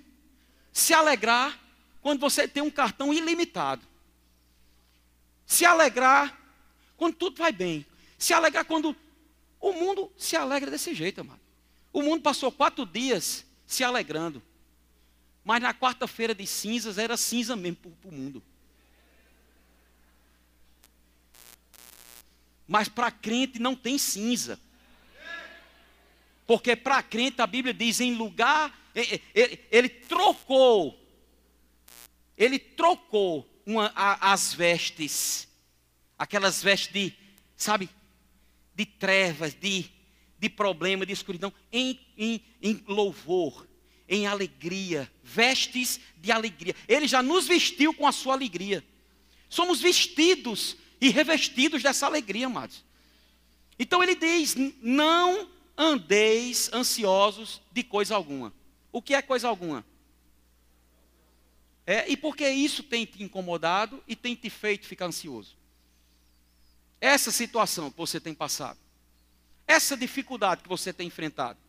A: se alegrar quando você tem um cartão ilimitado. Se alegrar quando tudo vai bem. Se alegrar quando. O mundo se alegra desse jeito, amado. O mundo passou quatro dias se alegrando. Mas na quarta-feira de cinzas era cinza mesmo para o mundo. Mas para crente não tem cinza. Porque para crente a Bíblia diz: em lugar, ele, ele trocou ele trocou uma, a, as vestes, aquelas vestes de, sabe, de trevas, de, de problema, de escuridão, em, em, em louvor, em alegria, vestes de alegria. Ele já nos vestiu com a sua alegria. Somos vestidos e revestidos dessa alegria, amados. Então ele diz: não andeis ansiosos de coisa alguma. O que é coisa alguma? É, e por que isso tem te incomodado e tem te feito ficar ansioso? Essa situação que você tem passado. essa dificuldade que você tem enfrentado.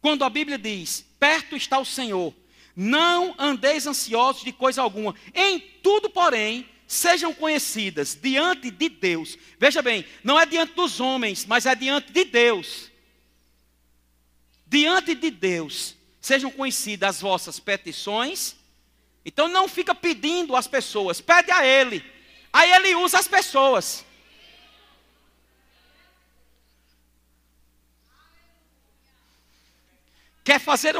A: Quando a Bíblia diz: perto está o Senhor, não andeis ansiosos de coisa alguma, em tudo, porém, sejam conhecidas diante de Deus. Veja bem, não é diante dos homens, mas é diante de Deus. Diante de Deus, sejam conhecidas as vossas petições. Então não fica pedindo às pessoas, pede a Ele. Aí Ele usa as pessoas. Quer fazer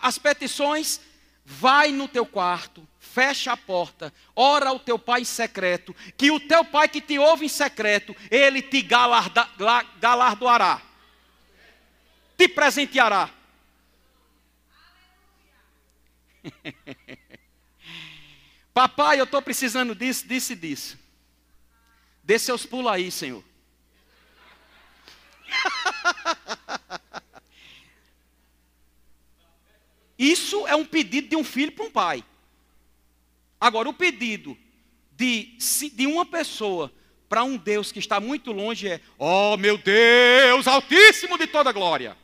A: as petições? Vai no teu quarto, fecha a porta, ora ao teu pai em secreto, que o teu pai que te ouve em secreto, ele te galarda, galardoará, te presenteará. [LAUGHS] Papai, eu estou precisando disso, disso e disso. Dê seus pulos aí, Senhor. [LAUGHS] Isso é um pedido de um filho para um pai. Agora, o pedido de, de uma pessoa para um Deus que está muito longe é: Oh, meu Deus, Altíssimo de toda glória,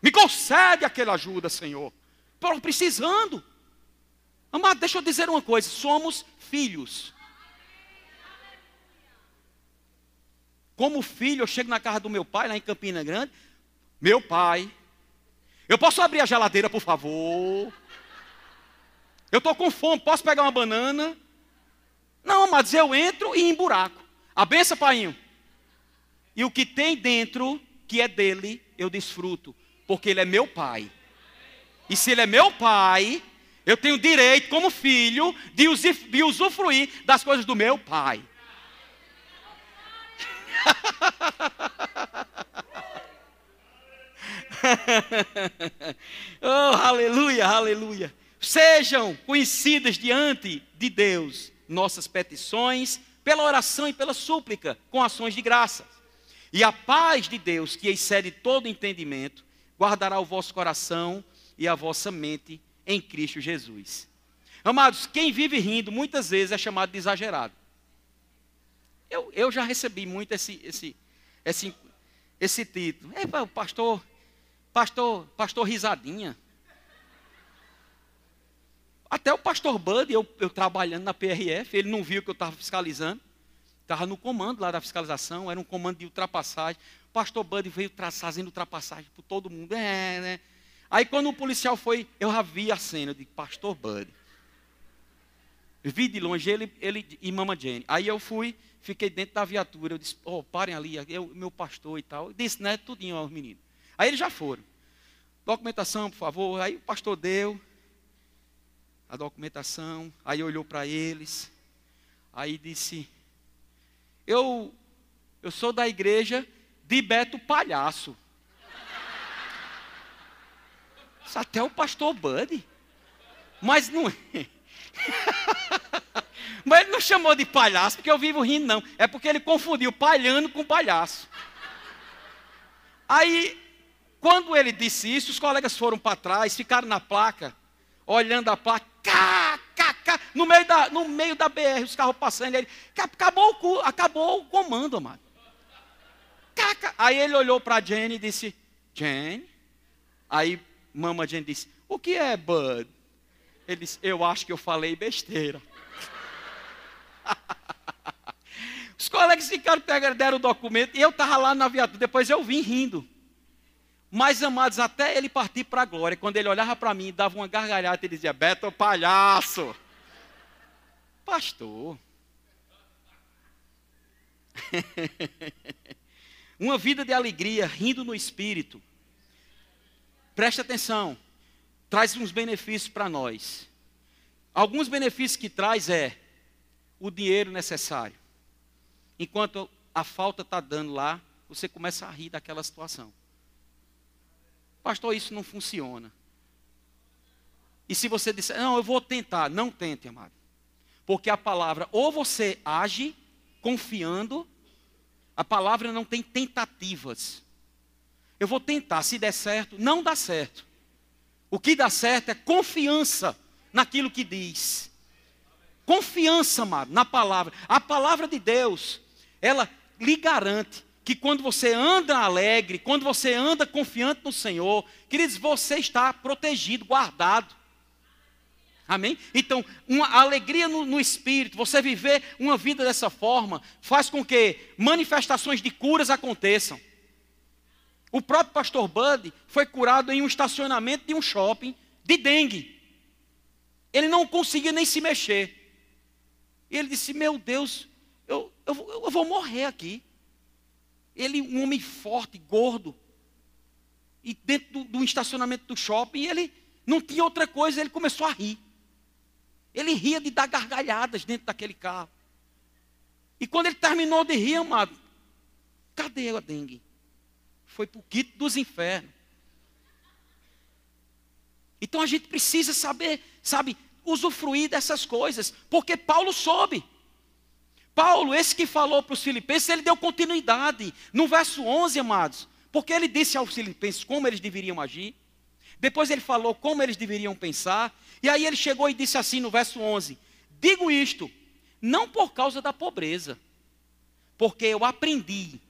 A: me concede aquela ajuda, Senhor. Estou precisando. Amado, deixa eu dizer uma coisa: somos filhos. Como filho, eu chego na casa do meu pai, lá em Campina Grande. Meu pai, eu posso abrir a geladeira, por favor? Eu estou com fome, posso pegar uma banana? Não, mas eu entro e em buraco. A benção, painho. E o que tem dentro, que é dele, eu desfruto. Porque ele é meu pai. E se ele é meu pai, eu tenho direito, como filho, de usufruir das coisas do meu pai. [LAUGHS] oh, aleluia, aleluia. Sejam conhecidas diante de Deus nossas petições, pela oração e pela súplica, com ações de graça. E a paz de Deus, que excede todo entendimento, guardará o vosso coração e a vossa mente em Cristo Jesus. Amados, quem vive rindo muitas vezes é chamado de exagerado. Eu, eu já recebi muito esse, esse, esse, esse título. É, pastor, Pastor, pastor risadinha. Até o pastor Bud, eu, eu trabalhando na PRF, ele não viu que eu estava fiscalizando. Estava no comando lá da fiscalização, era um comando de ultrapassagem. O pastor Bud veio fazendo ultrapassagem por todo mundo. É, né? Aí quando o policial foi, eu já vi a cena de pastor Bud. Vi de longe ele, ele e Mama Jane. Aí eu fui, fiquei dentro da viatura. Eu disse, oh, parem ali, eu, meu pastor e tal. Eu disse, né, tudinho aos meninos. Aí eles já foram. Documentação, por favor. Aí o pastor deu a documentação. Aí olhou para eles. Aí disse: Eu, eu sou da igreja de Beto Palhaço. Isso até o pastor Buddy. Mas não é. [LAUGHS] Mas ele não chamou de palhaço porque eu vivo rindo, não. É porque ele confundiu palhano com palhaço. Aí quando ele disse isso, os colegas foram para trás, ficaram na placa, olhando a placa, cá, cá, cá, no, meio da, no meio da BR, os carros passando, ele, acabou o, acabou o comando, amado. Cá, cá. Aí ele olhou para a e disse, Jenny? Aí mama Jenny disse, o que é Bud? Ele disse, eu acho que eu falei besteira. [LAUGHS] Os colegas ficaram, deram o documento, e eu estava lá na viatura, depois eu vim rindo. Mas, amados, até ele partir para a glória, quando ele olhava para mim e dava uma gargalhada, ele dizia: Beto, palhaço. Pastor. [LAUGHS] uma vida de alegria, rindo no espírito. Preste atenção, traz uns benefícios para nós. Alguns benefícios que traz é o dinheiro necessário. Enquanto a falta está dando lá, você começa a rir daquela situação. Pastor, isso não funciona. E se você disser, não, eu vou tentar, não tente, amado. Porque a palavra, ou você age confiando, a palavra não tem tentativas. Eu vou tentar, se der certo, não dá certo. O que dá certo é confiança naquilo que diz. Confiança, amado, na palavra. A palavra de Deus, ela lhe garante que quando você anda alegre, quando você anda confiante no Senhor, queridos, você está protegido, guardado. Amém? Então, uma alegria no, no, espírito, você viver uma vida dessa forma, faz com que manifestações de curas aconteçam. O próprio pastor Bud foi curado em um estacionamento de um shopping de dengue. Ele não conseguia nem se mexer. Ele disse: Meu Deus, eu, eu, eu vou morrer aqui. Ele, um homem forte, gordo, e dentro do, do estacionamento do shopping, ele não tinha outra coisa, ele começou a rir. Ele ria de dar gargalhadas dentro daquele carro. E quando ele terminou de rir, amado, cadê a dengue? Foi para o quito dos infernos. Então a gente precisa saber, sabe, usufruir dessas coisas, porque Paulo soube. Paulo, esse que falou para os filipenses, ele deu continuidade. No verso 11, amados, porque ele disse aos filipenses como eles deveriam agir. Depois ele falou como eles deveriam pensar. E aí ele chegou e disse assim no verso 11: Digo isto, não por causa da pobreza, porque eu aprendi,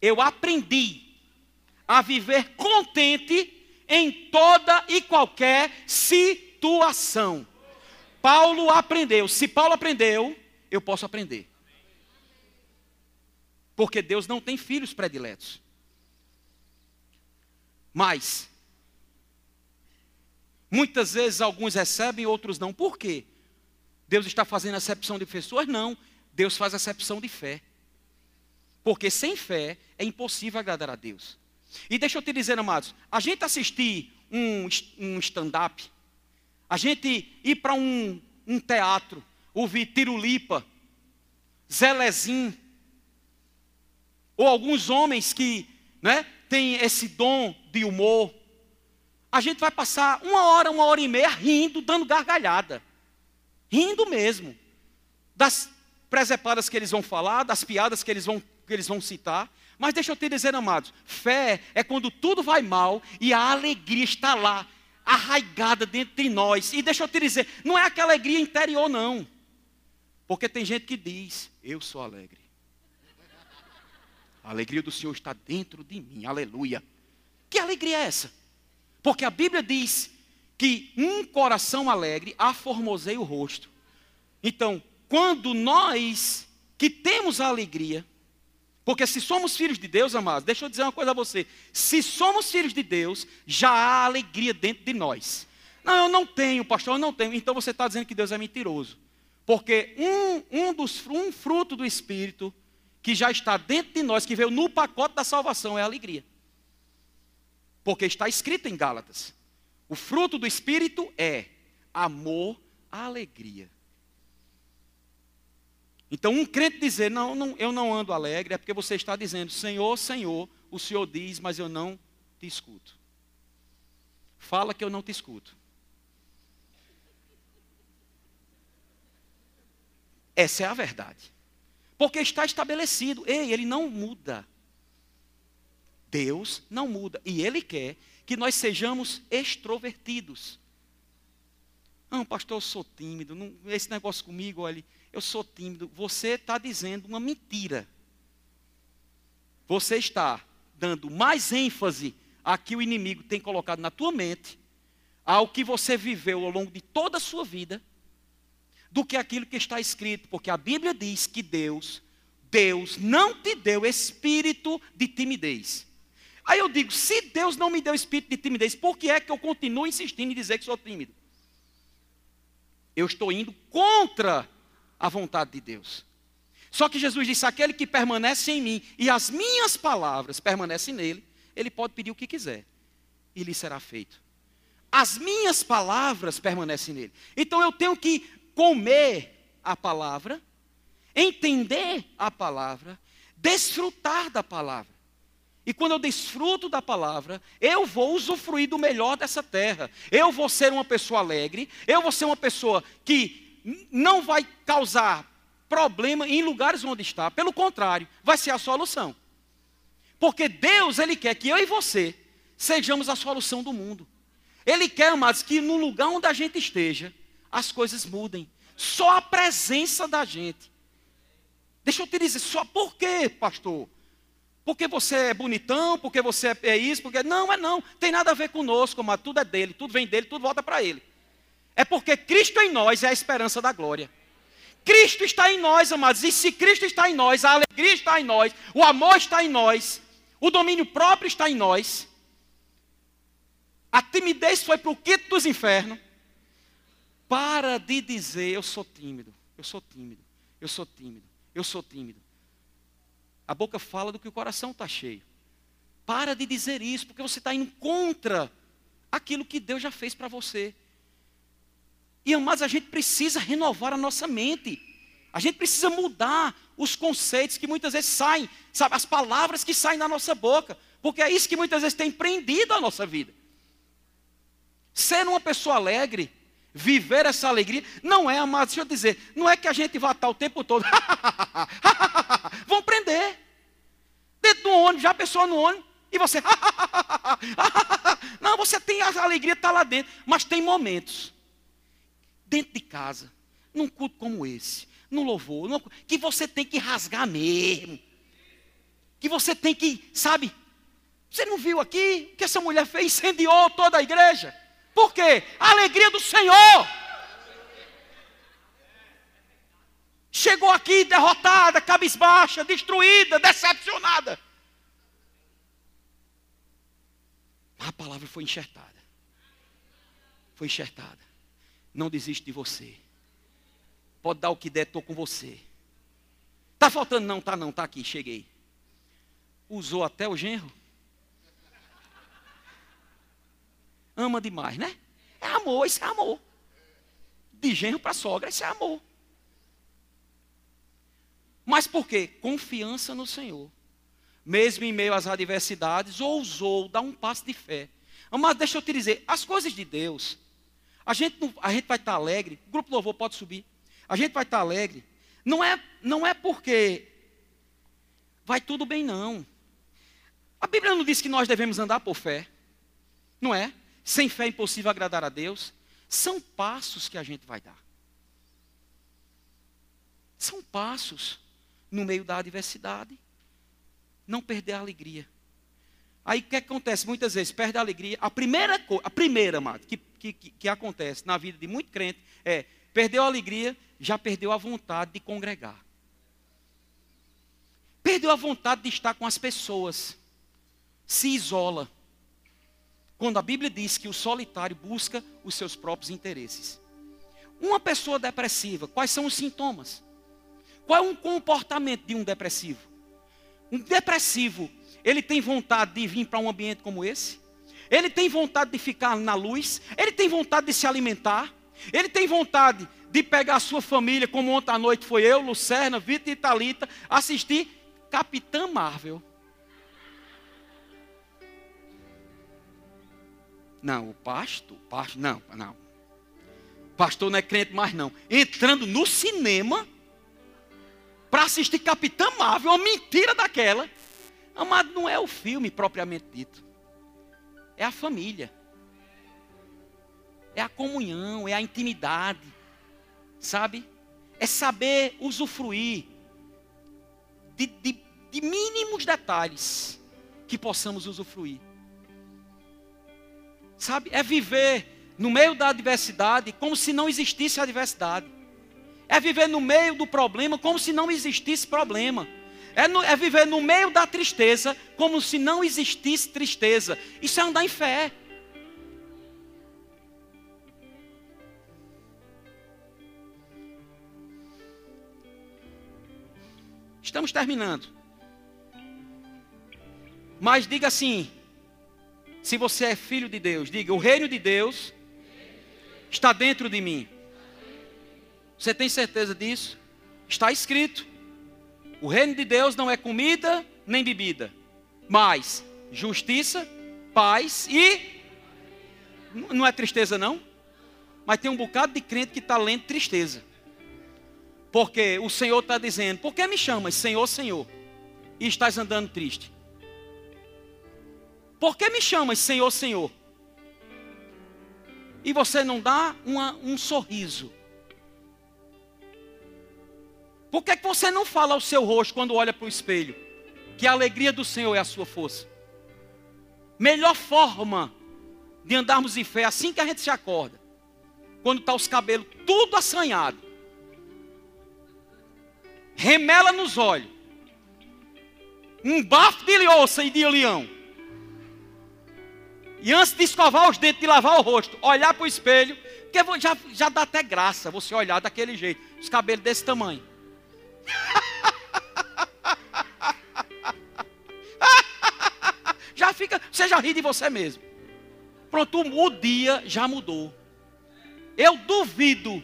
A: eu aprendi a viver contente em toda e qualquer situação. Paulo aprendeu. Se Paulo aprendeu, eu posso aprender. Porque Deus não tem filhos prediletos. Mas, muitas vezes alguns recebem, outros não. Por quê? Deus está fazendo acepção de pessoas? Não. Deus faz acepção de fé. Porque sem fé é impossível agradar a Deus. E deixa eu te dizer, amados, a gente assistir um, um stand-up, a gente ir para um, um teatro, ouvir Tirulipa, Zelezinho, ou alguns homens que né, têm esse dom de humor, a gente vai passar uma hora, uma hora e meia rindo, dando gargalhada. Rindo mesmo. Das presepadas que eles vão falar, das piadas que eles vão, que eles vão citar. Mas deixa eu te dizer, amados, fé é quando tudo vai mal e a alegria está lá, arraigada dentro de nós. E deixa eu te dizer, não é aquela alegria interior, não. Porque tem gente que diz, eu sou alegre. A alegria do Senhor está dentro de mim, aleluia. Que alegria é essa? Porque a Bíblia diz que um coração alegre aformoseia o rosto. Então, quando nós que temos a alegria, porque se somos filhos de Deus, amados, deixa eu dizer uma coisa a você: se somos filhos de Deus, já há alegria dentro de nós. Não, eu não tenho, pastor, eu não tenho. Então você está dizendo que Deus é mentiroso. Porque um, um, dos, um fruto do Espírito que já está dentro de nós, que veio no pacote da salvação, é a alegria. Porque está escrito em Gálatas: o fruto do Espírito é amor, alegria. Então, um crente dizer, não, não, eu não ando alegre, é porque você está dizendo, Senhor, Senhor, o Senhor diz, mas eu não te escuto. Fala que eu não te escuto. Essa é a verdade. Porque está estabelecido. Ei, ele não muda. Deus não muda. E Ele quer que nós sejamos extrovertidos. Não, pastor, eu sou tímido. Não, esse negócio comigo, olha, eu sou tímido. Você está dizendo uma mentira. Você está dando mais ênfase a que o inimigo tem colocado na tua mente, ao que você viveu ao longo de toda a sua vida, do que aquilo que está escrito, porque a Bíblia diz que Deus, Deus não te deu espírito de timidez. Aí eu digo, se Deus não me deu espírito de timidez, por que é que eu continuo insistindo em dizer que sou tímido? Eu estou indo contra a vontade de Deus. Só que Jesus disse: aquele que permanece em mim e as minhas palavras permanecem nele, ele pode pedir o que quiser e lhe será feito. As minhas palavras permanecem nele. Então eu tenho que comer a palavra, entender a palavra, desfrutar da palavra. E quando eu desfruto da palavra, eu vou usufruir do melhor dessa terra. Eu vou ser uma pessoa alegre, eu vou ser uma pessoa que não vai causar problema em lugares onde está. Pelo contrário, vai ser a solução. Porque Deus, Ele quer que eu e você sejamos a solução do mundo. Ele quer, amados, que no lugar onde a gente esteja, as coisas mudem. Só a presença da gente Deixa eu te dizer, só por quê, pastor? Porque você é bonitão, porque você é, isso, porque. Não, é não. Tem nada a ver conosco, mas tudo é dele, tudo vem dele, tudo volta para ele. É porque Cristo em nós é a esperança da glória. Cristo está em nós, amados. E se Cristo está em nós, a alegria está em nós, o amor está em nós, o domínio próprio está em nós. A timidez foi para o quinto dos infernos. Para de dizer, eu sou tímido, eu sou tímido, eu sou tímido, eu sou tímido. A boca fala do que o coração está cheio. Para de dizer isso, porque você está indo contra aquilo que Deus já fez para você. E amados, a gente precisa renovar a nossa mente. A gente precisa mudar os conceitos que muitas vezes saem, sabe, as palavras que saem da nossa boca, porque é isso que muitas vezes tem prendido a nossa vida. Ser uma pessoa alegre, viver essa alegria, não é, amado, deixa eu dizer, não é que a gente vá estar o tempo todo, [LAUGHS] vão prender. Dentro do ônibus, já a pessoa no ônibus, e você, [LAUGHS] não, você tem a alegria, está lá dentro, mas tem momentos dentro de casa, num culto como esse, no louvor, num, que você tem que rasgar mesmo. Que você tem que, sabe? Você não viu aqui que essa mulher fez? Incendiou toda a igreja. Por quê? A alegria do Senhor. Chegou aqui derrotada, cabisbaixa, destruída, decepcionada. A palavra foi enxertada. Foi enxertada. Não desiste de você. Pode dar o que der, estou com você. Está faltando? Não, tá não, tá aqui, cheguei. Usou até o genro. Ama demais, né? É amor, isso é amor. De genro para sogra, isso é amor. Mas por quê? Confiança no Senhor. Mesmo em meio às adversidades, ousou dar um passo de fé. Mas deixa eu te dizer, as coisas de Deus, a gente, não, a gente vai estar alegre, o grupo louvor pode subir. A gente vai estar alegre. Não é, não é porque vai tudo bem, não. A Bíblia não diz que nós devemos andar por fé. Não é? Sem fé é impossível agradar a Deus. São passos que a gente vai dar. São passos no meio da adversidade. Não perder a alegria. Aí o que acontece? Muitas vezes perde a alegria. A primeira coisa, a primeira, amado, que que, que, que acontece na vida de muito crente é: perdeu a alegria, já perdeu a vontade de congregar. Perdeu a vontade de estar com as pessoas. Se isola. Quando a Bíblia diz que o solitário busca os seus próprios interesses. Uma pessoa depressiva, quais são os sintomas? Qual é um comportamento de um depressivo? Um depressivo, ele tem vontade de vir para um ambiente como esse? Ele tem vontade de ficar na luz, ele tem vontade de se alimentar, ele tem vontade de pegar a sua família, como ontem à noite foi eu, Lucerna, Vitor e Talita, assistir Capitã Marvel. Não, o pastor, pastor, não, não. Pastor não é crente mais não. Entrando no cinema para assistir Capitã Marvel, uma mentira daquela. Amado, não é o filme propriamente dito é a família, é a comunhão, é a intimidade, sabe? É saber usufruir de, de, de mínimos detalhes que possamos usufruir. Sabe? É viver no meio da adversidade como se não existisse adversidade. É viver no meio do problema como se não existisse problema. É, no, é viver no meio da tristeza, como se não existisse tristeza. Isso é andar em fé. Estamos terminando. Mas diga assim: se você é filho de Deus, diga: o reino de Deus está dentro de mim. Você tem certeza disso? Está escrito. O reino de Deus não é comida nem bebida, mas justiça, paz e. Não é tristeza, não? Mas tem um bocado de crente que está lendo tristeza. Porque o Senhor está dizendo: Por que me chamas Senhor, Senhor? E estás andando triste? Por que me chamas Senhor, Senhor? E você não dá uma, um sorriso Por que, que você não fala ao seu rosto quando olha para o espelho? Que a alegria do Senhor é a sua força. Melhor forma de andarmos em fé, assim que a gente se acorda, quando está os cabelos tudo assanhado, remela nos olhos, um bafo de louça e de leão. E antes de escovar os dentes, de lavar o rosto, olhar para o espelho, porque já, já dá até graça você olhar daquele jeito, os cabelos desse tamanho. [LAUGHS] já fica, você já ri de você mesmo. Pronto, o dia já mudou. Eu duvido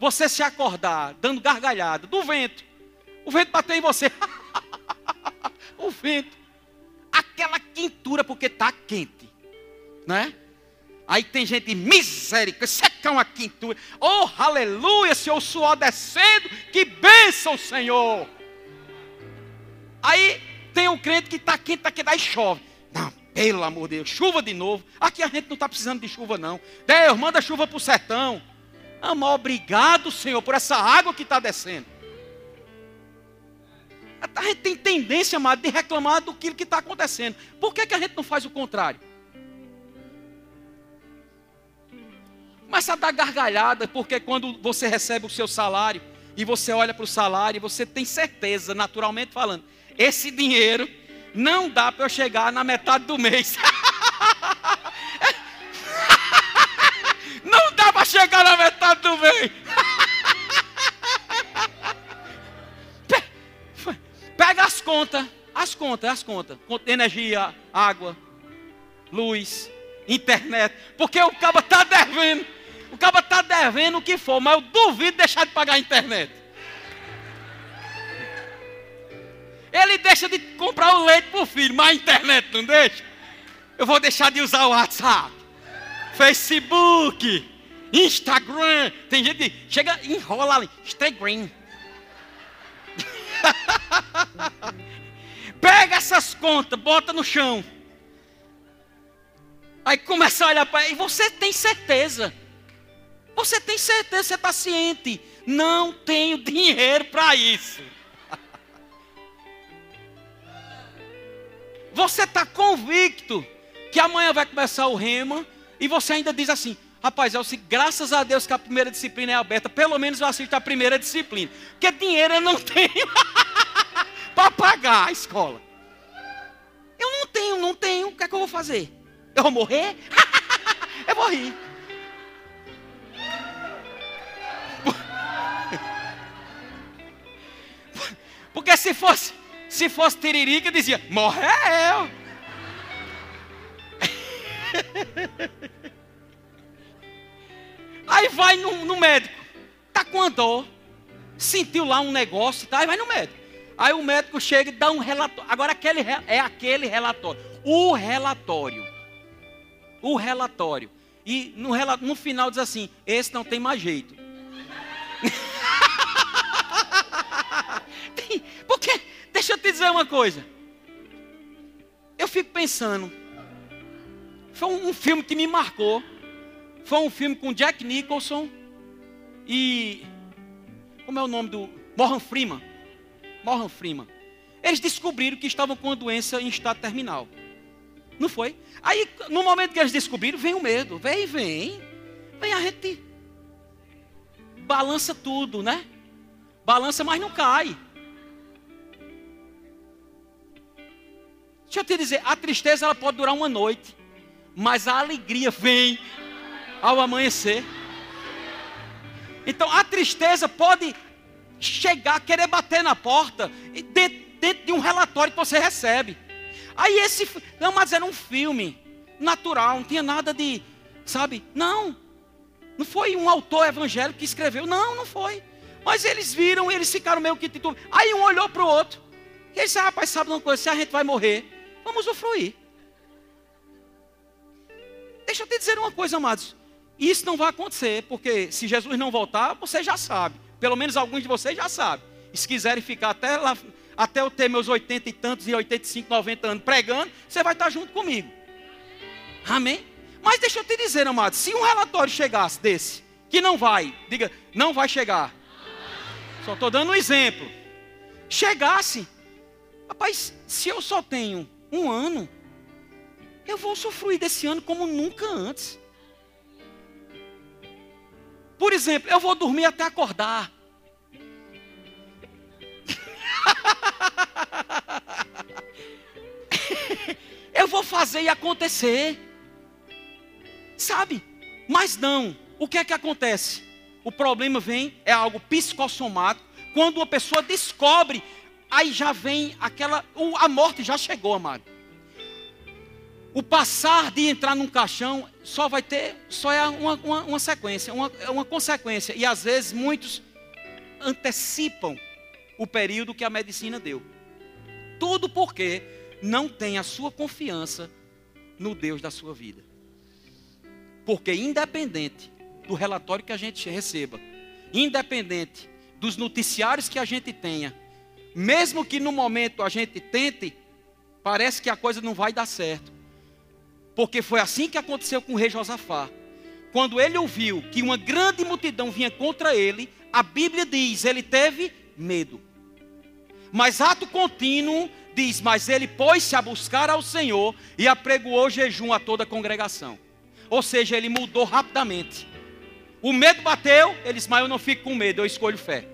A: você se acordar dando gargalhada do vento. O vento bateu em você. [LAUGHS] o vento. Aquela quentura porque está quente. Né? Aí tem gente misericórdia, seca uma quentura. Oh, aleluia, Senhor, o suor descendo. Que bênção, Senhor. Aí tem um crente que está quente, está quente, aí chove. Não, pelo amor de Deus, chuva de novo. Aqui a gente não está precisando de chuva, não. Deus, manda chuva para o sertão. Amor, obrigado, Senhor, por essa água que está descendo. A gente tem tendência, amado, de reclamar do que está acontecendo. Por que, que a gente não faz o contrário? Começa a dar gargalhada, porque quando você recebe o seu salário e você olha para o salário, você tem certeza, naturalmente falando, esse dinheiro não dá para eu chegar na metade do mês. [LAUGHS] não dá para chegar na metade do mês. [LAUGHS] Pega as contas, as contas, as contas. Energia, água, luz, internet. Porque o cabo está devendo. O cabo está devendo o que for, mas eu duvido deixar de pagar a internet. Ele deixa de comprar o leite para o filho, mas a internet não deixa. Eu vou deixar de usar o WhatsApp, Facebook, Instagram. Tem gente que chega enrola ali. Instagram. [LAUGHS] Pega essas contas, bota no chão. Aí começa a olhar para e você tem certeza. Você tem certeza, você está ciente. Não tenho dinheiro para isso. [LAUGHS] Você está convicto que amanhã vai começar o rema e você ainda diz assim: rapaz, eu, graças a Deus que a primeira disciplina é aberta, pelo menos eu assisto a primeira disciplina. Porque dinheiro eu não [LAUGHS] tenho para pagar a escola. Eu não tenho, não tenho, o que é que eu vou fazer? Eu vou morrer? [LAUGHS] eu vou rir. Porque se fosse se fosse tiririca, dizia: morreu. [LAUGHS] Aí vai no, no, médico, tá com a dor, sentiu lá um negócio, tá? Aí vai no médico. Aí o médico chega e dá um relatório. Agora aquele é aquele relatório, o relatório, o relatório. E no, no final diz assim: esse não tem mais jeito. [LAUGHS] Porque Deixa eu te dizer uma coisa. Eu fico pensando. Foi um, um filme que me marcou. Foi um filme com Jack Nicholson e. Como é o nome do. Morgan Freeman. Morgan Freeman. Eles descobriram que estavam com a doença em estado terminal. Não foi? Aí, no momento que eles descobriram, vem o medo. Vem, vem. Vem a gente. Balança tudo, né? Balança, mas não cai. Deixa eu te dizer, a tristeza ela pode durar uma noite, mas a alegria vem ao amanhecer. Então a tristeza pode chegar, querer bater na porta, dentro de um relatório que você recebe. Aí esse, não, mas era um filme natural, não tinha nada de, sabe? Não, não foi um autor evangélico que escreveu, não, não foi. Mas eles viram, eles ficaram meio que titubeando. Aí um olhou para o outro, e disse, ah, rapaz, sabe uma coisa, se a gente vai morrer, Vamos usufruir. Deixa eu te dizer uma coisa, amados. Isso não vai acontecer, porque se Jesus não voltar, você já sabe. Pelo menos alguns de vocês já sabem. E se quiserem ficar até lá, até eu ter meus 80 e tantos, e 85, 90 anos pregando, você vai estar junto comigo. Amém? Mas deixa eu te dizer, amados, se um relatório chegasse desse, que não vai, diga, não vai chegar. só estou dando um exemplo, chegasse, rapaz, se eu só tenho um ano, eu vou sofrer desse ano como nunca antes. Por exemplo, eu vou dormir até acordar. [LAUGHS] eu vou fazer e acontecer. Sabe? Mas não. O que é que acontece? O problema vem, é algo psicossomático. Quando uma pessoa descobre, aí já vem aquela. A morte já chegou, amado. O passar de entrar num caixão só vai ter, só é uma, uma, uma sequência, uma, é uma consequência. E às vezes muitos antecipam o período que a medicina deu. Tudo porque não tem a sua confiança no Deus da sua vida. Porque independente do relatório que a gente receba, independente dos noticiários que a gente tenha, mesmo que no momento a gente tente, parece que a coisa não vai dar certo. Porque foi assim que aconteceu com o rei Josafá. Quando ele ouviu que uma grande multidão vinha contra ele, a Bíblia diz, ele teve medo. Mas ato contínuo diz, mas ele pôs-se a buscar ao Senhor e apregoou jejum a toda a congregação. Ou seja, ele mudou rapidamente. O medo bateu, ele disse, mas eu não fico com medo, eu escolho fé.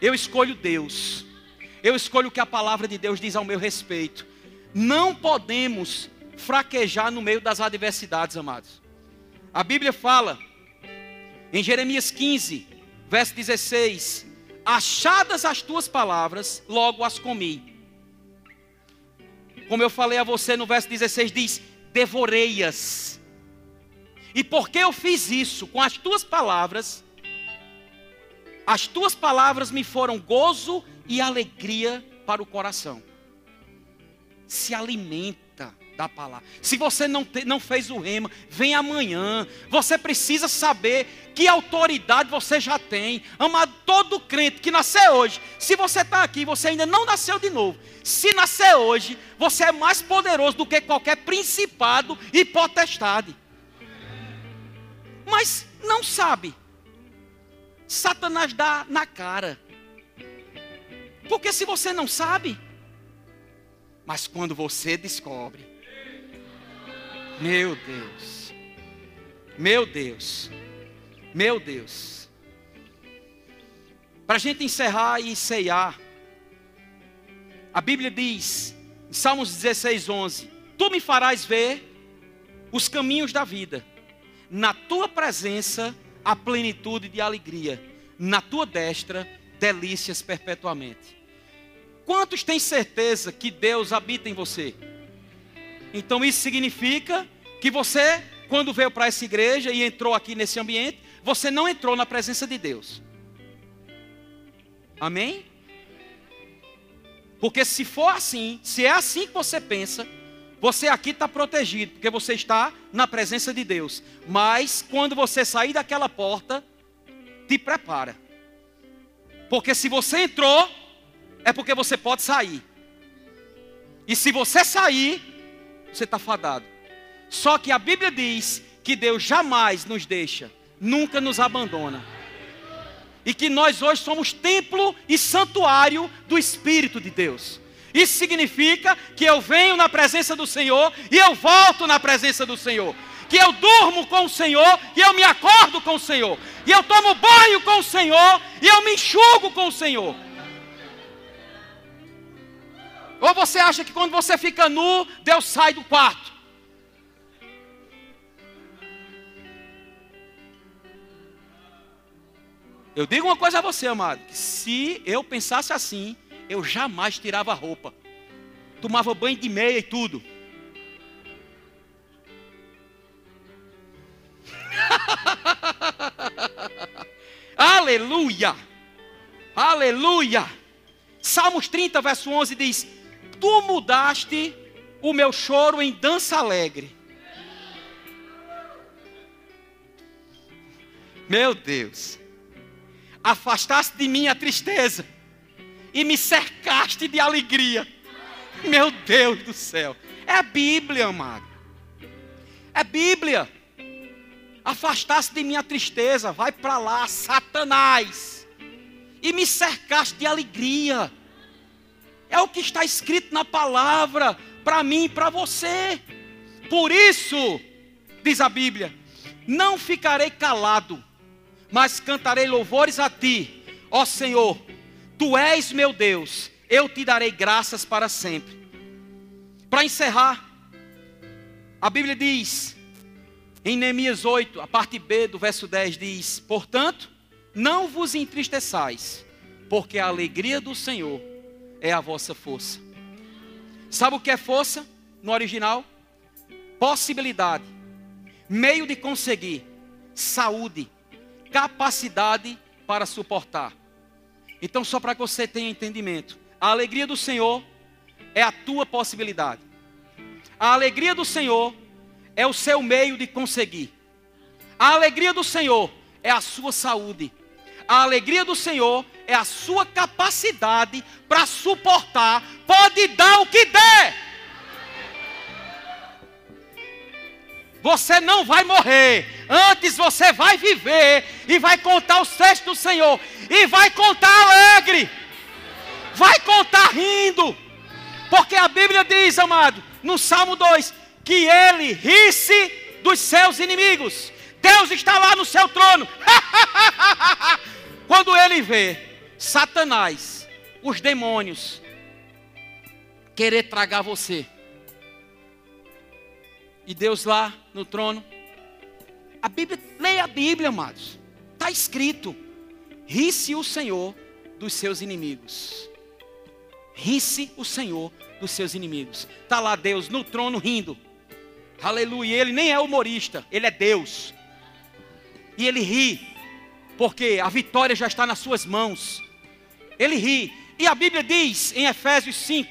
A: Eu escolho Deus. Eu escolho o que a palavra de Deus diz ao meu respeito. Não podemos fraquejar no meio das adversidades, amados. A Bíblia fala, em Jeremias 15, verso 16: Achadas as tuas palavras, logo as comi. Como eu falei a você no verso 16, diz: Devorei-as. E porque eu fiz isso com as tuas palavras, as tuas palavras me foram gozo e alegria para o coração. Se alimenta da palavra. Se você não, te, não fez o rema, vem amanhã. Você precisa saber que autoridade você já tem. Amado, todo crente que nasceu hoje, se você está aqui, você ainda não nasceu de novo. Se nascer hoje, você é mais poderoso do que qualquer principado e potestade. Mas não sabe. Satanás dá na cara. Porque se você não sabe, mas quando você descobre, meu Deus. Meu Deus. Meu Deus. Para a gente encerrar e ceiar, a Bíblia diz, em Salmos 16, 11: Tu me farás ver os caminhos da vida, na tua presença a plenitude de alegria, na tua destra delícias perpetuamente. Quantos têm certeza que Deus habita em você? Então isso significa que você, quando veio para essa igreja e entrou aqui nesse ambiente, você não entrou na presença de Deus. Amém? Porque se for assim, se é assim que você pensa, você aqui está protegido, porque você está na presença de Deus. Mas quando você sair daquela porta, te prepara. Porque se você entrou, é porque você pode sair. E se você sair, você está fadado. Só que a Bíblia diz que Deus jamais nos deixa, nunca nos abandona. E que nós hoje somos templo e santuário do Espírito de Deus. Isso significa que eu venho na presença do Senhor e eu volto na presença do Senhor. Que eu durmo com o Senhor e eu me acordo com o Senhor. E eu tomo banho com o Senhor e eu me enxugo com o Senhor. Ou você acha que quando você fica nu, Deus sai do quarto? Eu digo uma coisa a você, amado: se eu pensasse assim, eu jamais tirava a roupa, tomava banho de meia e tudo. [LAUGHS] Aleluia! Aleluia! Salmos 30, verso 11 diz: tu mudaste o meu choro em dança alegre. Meu Deus, afastaste de mim a tristeza e me cercaste de alegria. Meu Deus do céu, é a Bíblia, amado. É a Bíblia. Afastaste de mim a tristeza, vai para lá, Satanás. e me cercaste de alegria. É o que está escrito na palavra para mim e para você. Por isso, diz a Bíblia, não ficarei calado, mas cantarei louvores a ti, ó Senhor. Tu és meu Deus, eu te darei graças para sempre. Para encerrar, a Bíblia diz, em Neemias 8, a parte B do verso 10 diz: Portanto, não vos entristeçais, porque a alegria do Senhor é a vossa força. Sabe o que é força no original? Possibilidade, meio de conseguir, saúde, capacidade para suportar. Então, só para que você tenha entendimento, a alegria do Senhor é a tua possibilidade. A alegria do Senhor é o seu meio de conseguir. A alegria do Senhor é a sua saúde. A alegria do Senhor é a sua capacidade para suportar. Pode dar o que der. Você não vai morrer. Antes você vai viver e vai contar os feitos do Senhor. E vai contar alegre. Vai contar rindo. Porque a Bíblia diz, amado, no Salmo 2, que ele risse dos seus inimigos. Deus está lá no seu trono. [LAUGHS] Quando ele vê Satanás, os demônios, querer tragar você. E Deus lá no trono. A Bíblia, leia a Bíblia, amados. Está escrito: ri-se o Senhor dos seus inimigos. Ri-se o Senhor dos seus inimigos. Está lá Deus no trono rindo. Aleluia. Ele nem é humorista, ele é Deus. E ele ri porque a vitória já está nas suas mãos. Ele ri. E a Bíblia diz em Efésios 5: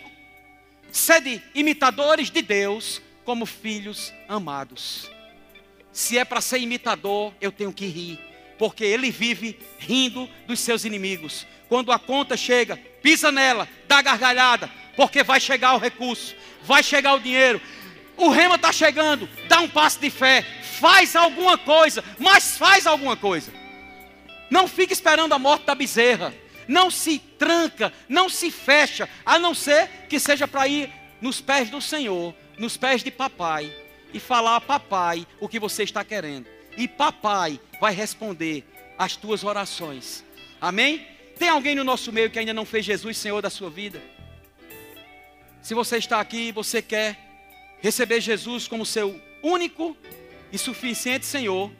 A: sede imitadores de Deus como filhos amados. Se é para ser imitador, eu tenho que rir, porque ele vive rindo dos seus inimigos. Quando a conta chega, pisa nela, dá gargalhada, porque vai chegar o recurso, vai chegar o dinheiro. O rema está chegando, dá um passo de fé, faz alguma coisa, mas faz alguma coisa. Não fique esperando a morte da bezerra. Não se tranca, não se fecha, a não ser que seja para ir nos pés do Senhor, nos pés de papai, e falar a papai o que você está querendo. E papai vai responder as tuas orações. Amém? Tem alguém no nosso meio que ainda não fez Jesus Senhor da sua vida? Se você está aqui e você quer receber Jesus como seu único e suficiente Senhor,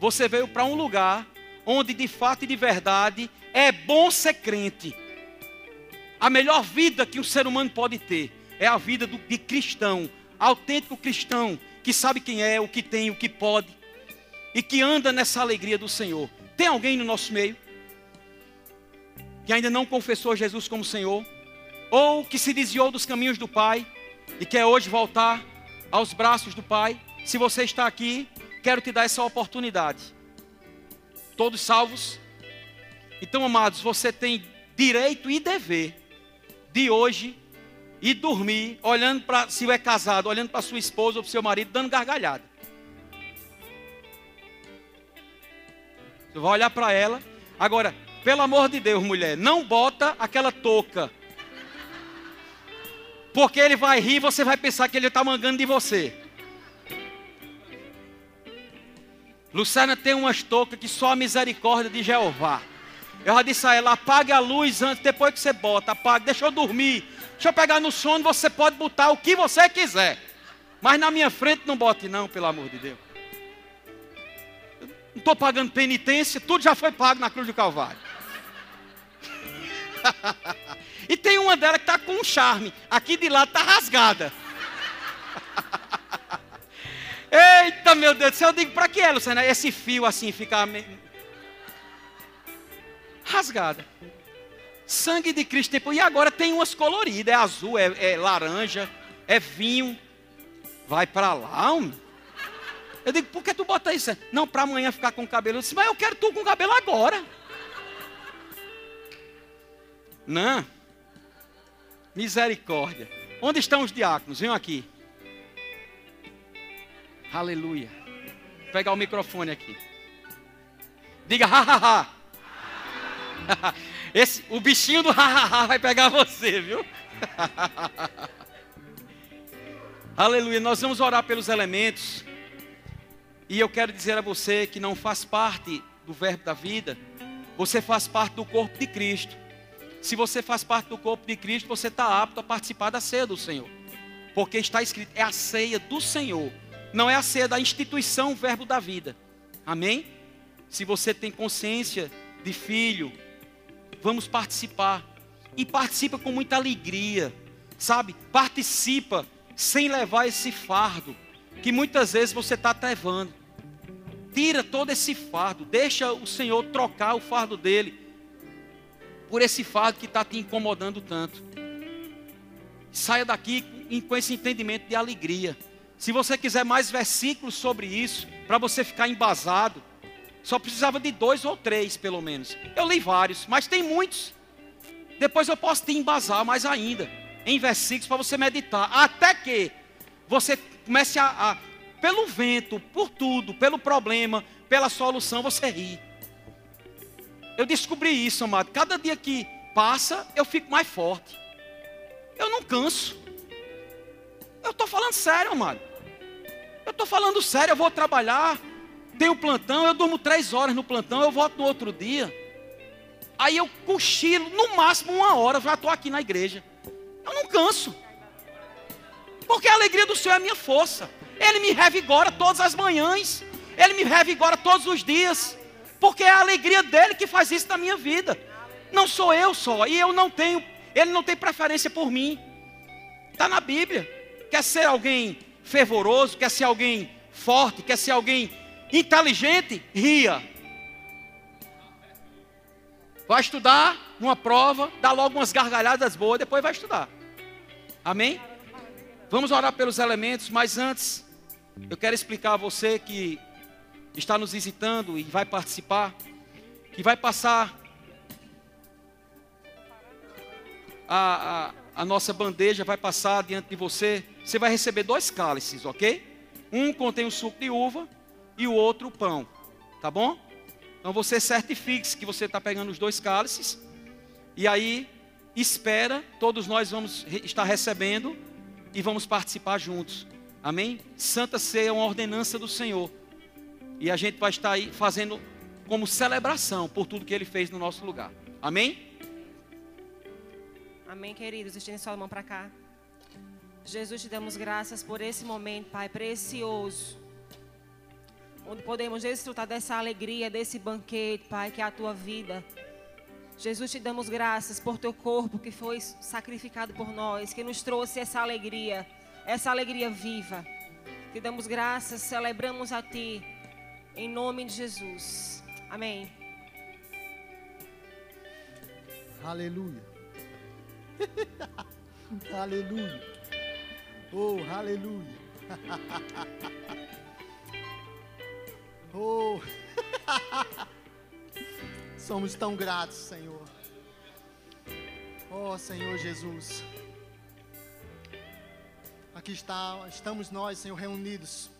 A: você veio para um lugar onde de fato e de verdade é bom ser crente. A melhor vida que um ser humano pode ter é a vida do, de cristão, autêntico cristão, que sabe quem é, o que tem, o que pode, e que anda nessa alegria do Senhor. Tem alguém no nosso meio que ainda não confessou Jesus como Senhor, ou que se desviou dos caminhos do Pai e quer hoje voltar aos braços do Pai? Se você está aqui, quero te dar essa oportunidade todos salvos. Então, amados, você tem direito e dever de hoje e dormir olhando para, se é casado, olhando para sua esposa ou para seu marido, dando gargalhada. Você vai olhar para ela. Agora, pelo amor de Deus, mulher, não bota aquela touca. Porque ele vai rir e você vai pensar que ele está mangando de você. Luciana tem umas toucas que só a misericórdia de Jeová. Eu já disse a ela: apague a luz antes, depois que você bota, apague, deixa eu dormir. Deixa eu pegar no sono, você pode botar o que você quiser. Mas na minha frente não bote, não, pelo amor de Deus. Eu não estou pagando penitência, tudo já foi pago na cruz do Calvário. [LAUGHS] e tem uma dela que está com um charme, aqui de lado está rasgada. Eita, meu Deus do céu, eu digo, para que é, Luciana? Esse fio assim ficar rasgada. Sangue de Cristo. E agora tem umas coloridas, é azul, é, é laranja, é vinho. Vai para lá, homem. Eu digo, por que tu bota isso? Não, para amanhã ficar com o cabelo. Eu disse, mas eu quero tu com o cabelo agora. Não. Misericórdia. Onde estão os diáconos? Venham aqui. Aleluia. Vou pegar o microfone aqui. Diga ha ha ha. [LAUGHS] Esse, o bichinho do hahaha vai pegar você, viu? [LAUGHS] Aleluia. Nós vamos orar pelos elementos. E eu quero dizer a você que não faz parte do verbo da vida, você faz parte do corpo de Cristo. Se você faz parte do corpo de Cristo, você está apto a participar da ceia do Senhor. Porque está escrito, é a ceia do Senhor, não é a ceia da instituição, o verbo da vida. Amém? Se você tem consciência de filho, vamos participar. E participa com muita alegria, sabe? Participa sem levar esse fardo que muitas vezes você está levando. Tira todo esse fardo, deixa o Senhor trocar o fardo dele por esse fardo que está te incomodando tanto. Saia daqui com esse entendimento de alegria. Se você quiser mais versículos sobre isso, para você ficar embasado, só precisava de dois ou três, pelo menos. Eu li vários, mas tem muitos. Depois eu posso te embasar mais ainda em versículos para você meditar, até que você comece a, a, pelo vento, por tudo, pelo problema, pela solução, você ri. Eu descobri isso, amado. Cada dia que passa, eu fico mais forte. Eu não canso. Eu estou falando sério, amado. Eu estou falando sério, eu vou trabalhar, tenho plantão, eu durmo três horas no plantão, eu volto no outro dia. Aí eu cochilo, no máximo uma hora, já estou aqui na igreja. Eu não canso. Porque a alegria do Senhor é a minha força. Ele me revigora todas as manhãs. Ele me revigora todos os dias. Porque é a alegria dele que faz isso na minha vida. Não sou eu só. E eu não tenho, ele não tem preferência por mim. Está na Bíblia. Quer ser alguém fervoroso, quer ser alguém forte, quer ser alguém inteligente, ria. Vai estudar numa prova, dá logo umas gargalhadas boas, depois vai estudar. Amém? Vamos orar pelos elementos, mas antes, eu quero explicar a você que está nos visitando e vai participar, que vai passar a, a, a nossa bandeja, vai passar diante de você. Você vai receber dois cálices, ok? Um contém o suco de uva e o outro o pão, tá bom? Então você certifique que você está pegando os dois cálices e aí espera, todos nós vamos estar recebendo e vamos participar juntos. Amém? Santa Ceia é uma ordenança do Senhor. E a gente vai estar aí fazendo como celebração por tudo que ele fez no nosso lugar. Amém?
B: Amém, queridos. Estende sua mão para cá. Jesus, te damos graças por esse momento, Pai, precioso. Onde podemos desfrutar dessa alegria, desse banquete, Pai, que é a tua vida. Jesus, te damos graças por teu corpo que foi sacrificado por nós, que nos trouxe essa alegria, essa alegria viva. Te damos graças, celebramos a ti, em nome de Jesus. Amém.
C: Aleluia. [LAUGHS] aleluia. Oh, aleluia. [LAUGHS] oh. [LAUGHS] Somos tão gratos, Senhor. Oh, Senhor Jesus. Aqui está, estamos nós, Senhor, reunidos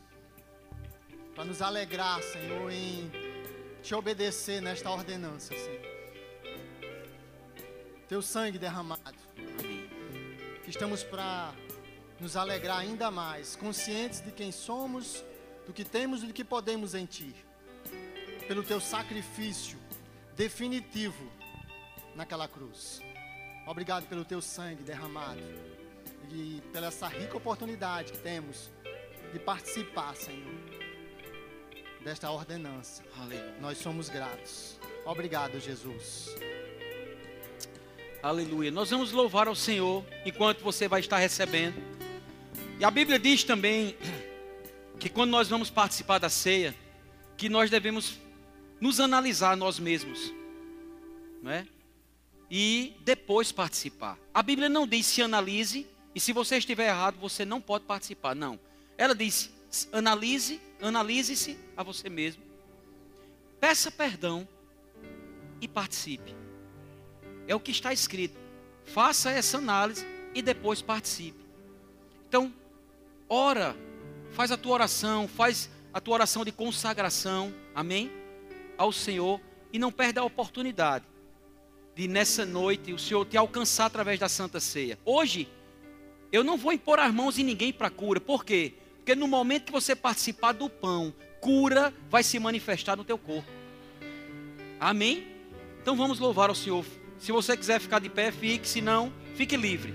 C: para nos alegrar, Senhor, em te obedecer nesta ordenança, Senhor. Teu sangue derramado. Que estamos para nos alegrar ainda mais, conscientes de quem somos, do que temos e do que podemos em Ti. Pelo teu sacrifício definitivo naquela cruz. Obrigado pelo teu sangue derramado e pela essa rica oportunidade que temos de participar, Senhor, desta ordenança. Aleluia. Nós somos gratos. Obrigado, Jesus.
A: Aleluia. Nós vamos louvar ao Senhor enquanto você vai estar recebendo. E a Bíblia diz também que quando nós vamos participar da ceia, que nós devemos nos analisar nós mesmos, não é? E depois participar. A Bíblia não diz se analise e se você estiver errado você não pode participar, não. Ela diz analise, analise-se a você mesmo, peça perdão e participe. É o que está escrito. Faça essa análise e depois participe. Então, ora, faz a tua oração, faz a tua oração de consagração, amém? ao Senhor e não perde a oportunidade de nessa noite o Senhor te alcançar através da Santa Ceia. Hoje, eu não vou impor as mãos em ninguém para cura. Por quê? Porque no momento que você participar do pão, cura vai se manifestar no teu corpo. Amém? Então vamos louvar ao Senhor. Se você quiser ficar de pé, fique, se não, fique livre.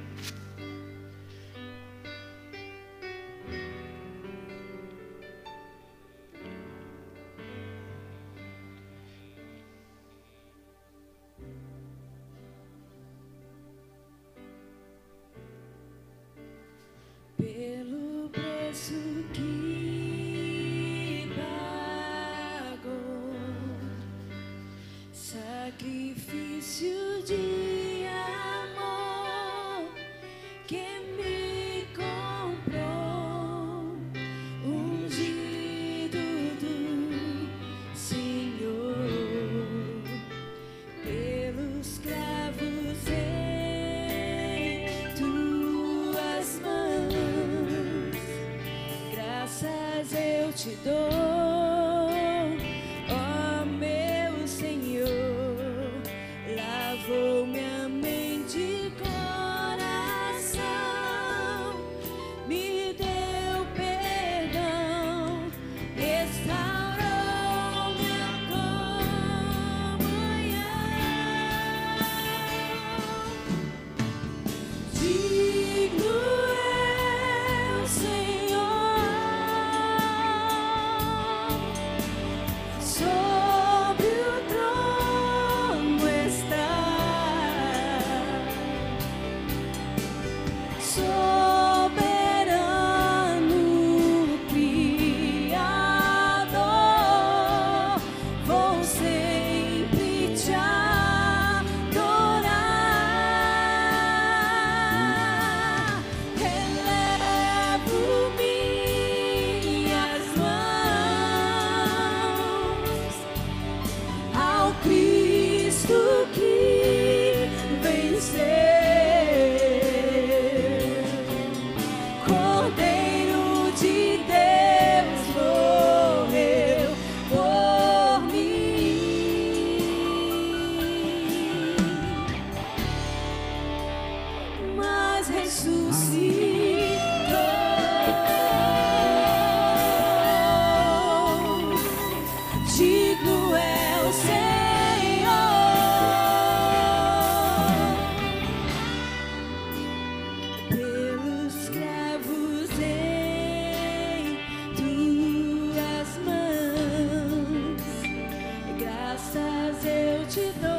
D: Graças eu te dou,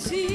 D: sempre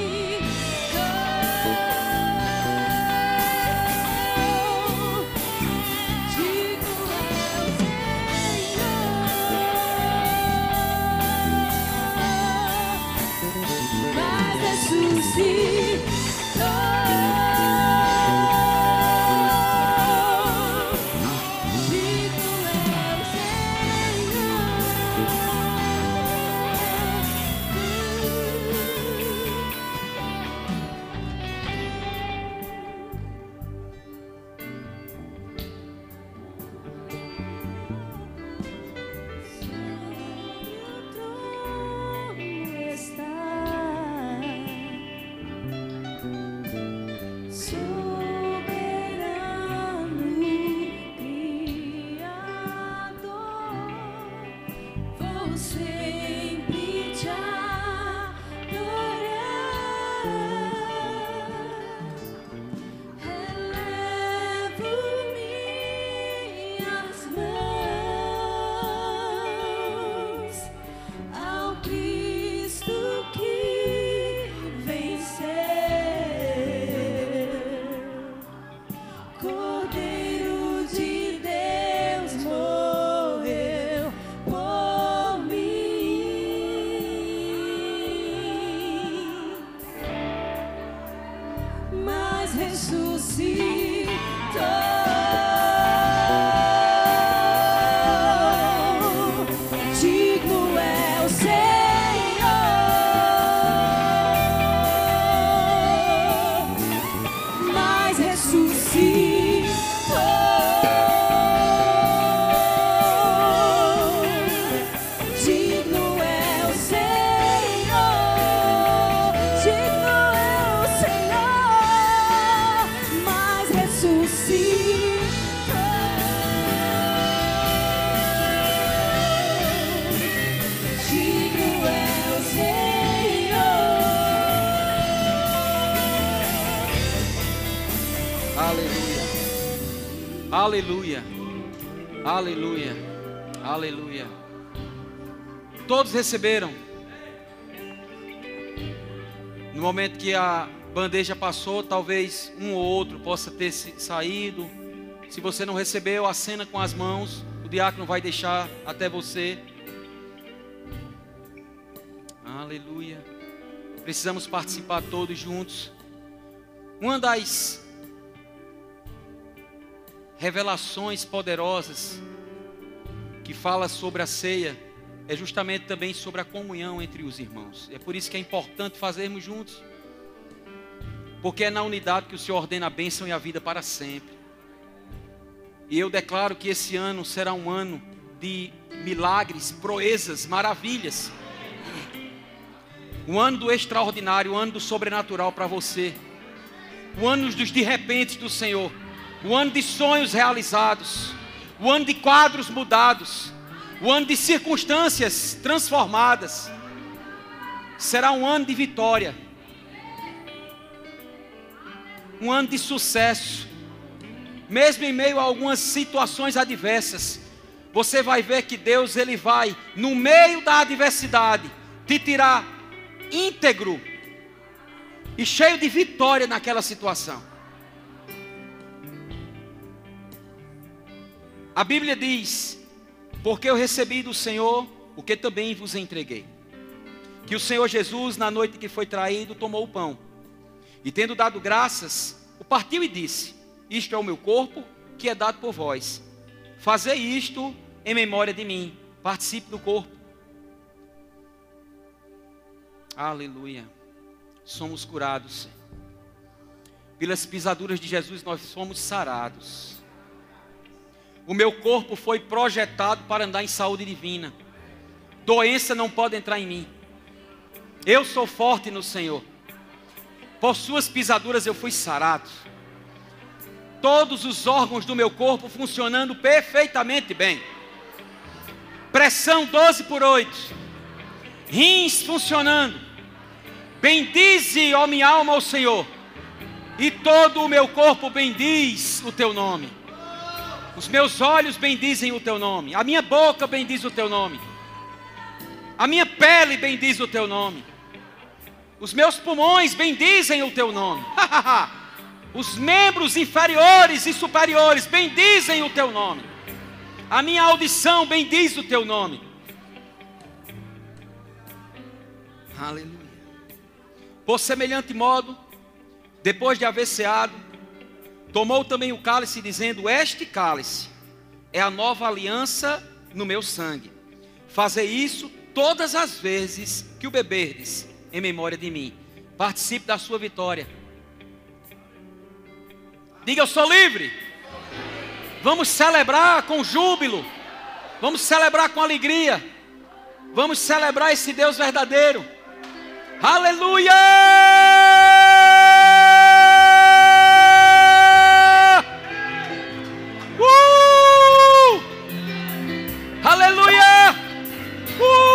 A: Aleluia. Aleluia. Aleluia. Todos receberam. No momento que a bandeja passou, talvez um ou outro possa ter saído. Se você não recebeu, acena com as mãos. O diácono vai deixar até você. Aleluia. Precisamos participar todos juntos. Uma das revelações poderosas que fala sobre a ceia é justamente também sobre a comunhão entre os irmãos. É por isso que é importante fazermos juntos. Porque é na unidade que o Senhor ordena a bênção e a vida para sempre. E eu declaro que esse ano será um ano de milagres, proezas, maravilhas. O ano do extraordinário, o ano do sobrenatural para você. O ano dos de repente do Senhor. O ano de sonhos realizados. O ano de quadros mudados. O ano de circunstâncias transformadas. Será um ano de vitória. Um ano de sucesso. Mesmo em meio a algumas situações adversas, você vai ver que Deus ele vai no meio da adversidade te tirar íntegro e cheio de vitória naquela situação. A Bíblia diz: Porque eu recebi do Senhor o que também vos entreguei. Que o Senhor Jesus, na noite que foi traído, tomou o pão e, tendo dado graças, o partiu e disse: Isto é o meu corpo que é dado por vós. Fazei isto em memória de mim. Participe do corpo. Aleluia. Somos curados. Pelas pisaduras de Jesus nós somos sarados. O meu corpo foi projetado para andar em saúde divina. Doença não pode entrar em mim. Eu sou forte no Senhor. Por suas pisaduras eu fui sarado. Todos os órgãos do meu corpo funcionando perfeitamente bem. Pressão 12 por 8. Rins funcionando. Bendize, ó minha alma, ao Senhor. E todo o meu corpo bendiz o teu nome. Os meus olhos bendizem o teu nome. A minha boca bendiz o teu nome. A minha pele bendiz o teu nome. Os meus pulmões bendizem o teu nome. [LAUGHS] Os membros inferiores e superiores bendizem o teu nome. A minha audição bendiz o teu nome. Aleluia. Por semelhante modo, depois de haver ceado, tomou também o cálice, dizendo: Este cálice é a nova aliança no meu sangue. Fazer isso todas as vezes que o beberdes, em memória de mim. Participe da sua vitória. Diga: Eu sou livre. Vamos celebrar com júbilo. Vamos celebrar com alegria. Vamos celebrar esse Deus verdadeiro. Aleluia! Uh!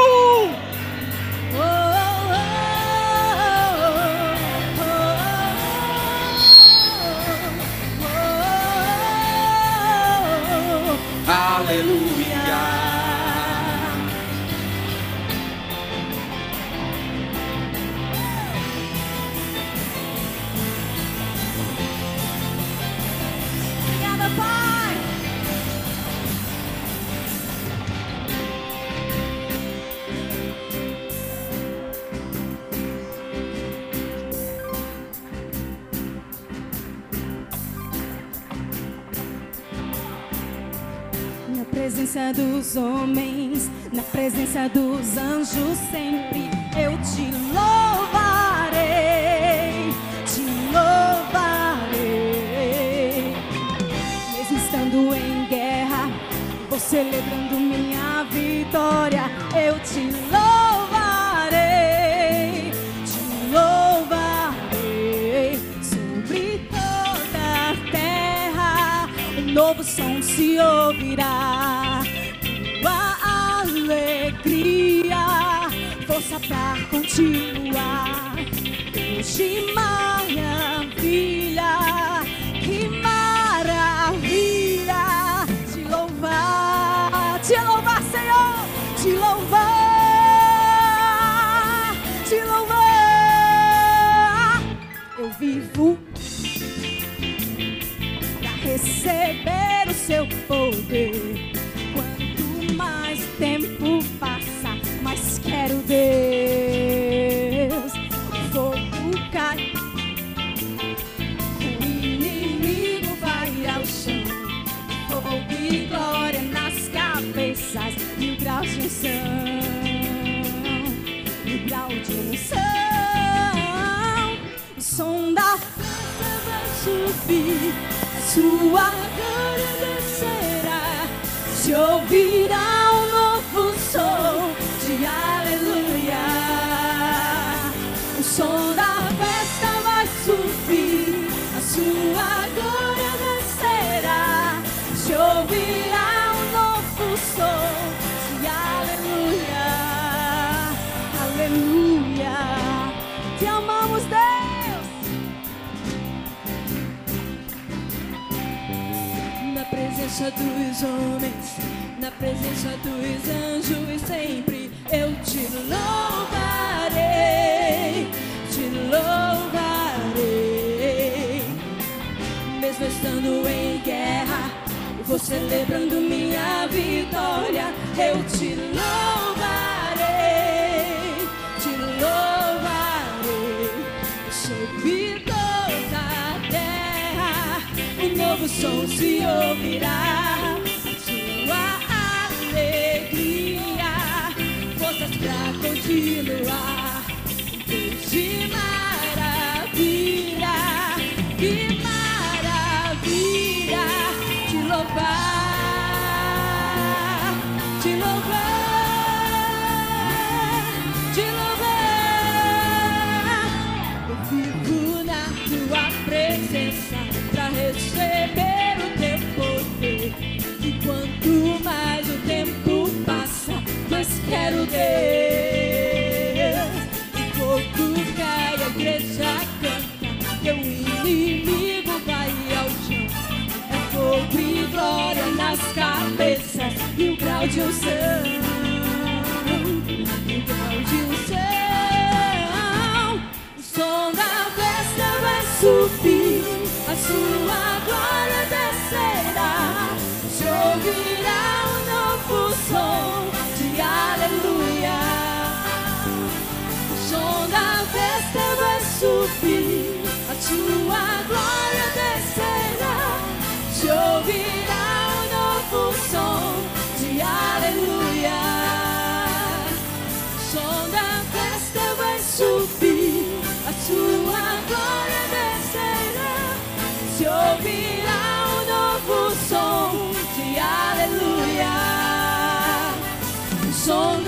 D: Dos homens, na presença dos anjos, sempre eu te louvarei, te louvarei. Mesmo estando em guerra, vou celebrando minha vitória, eu te louvarei, te louvarei sobre toda a terra. Um novo som se ouvirá, alegria, força pra continuar. Deus de maravilha, que maravilha, te louvar, te louvar, Senhor, te louvar, te louvar. Eu vivo para receber o seu poder. Subir, a sua glória descerá. Se ouvirá presença dos homens, na presença dos anjos, sempre eu te louvarei, te louvarei. Mesmo estando em guerra, vou celebrando minha vitória, eu te louvarei, novo som se ouvirá. Sua alegria, forças pra continuar. Deus de e o ouvirá um novo som de aleluia. Um som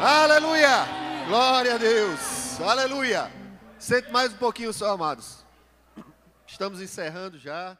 E: Aleluia! Glória a Deus! Aleluia! Sente mais um pouquinho só, amados. Estamos encerrando já.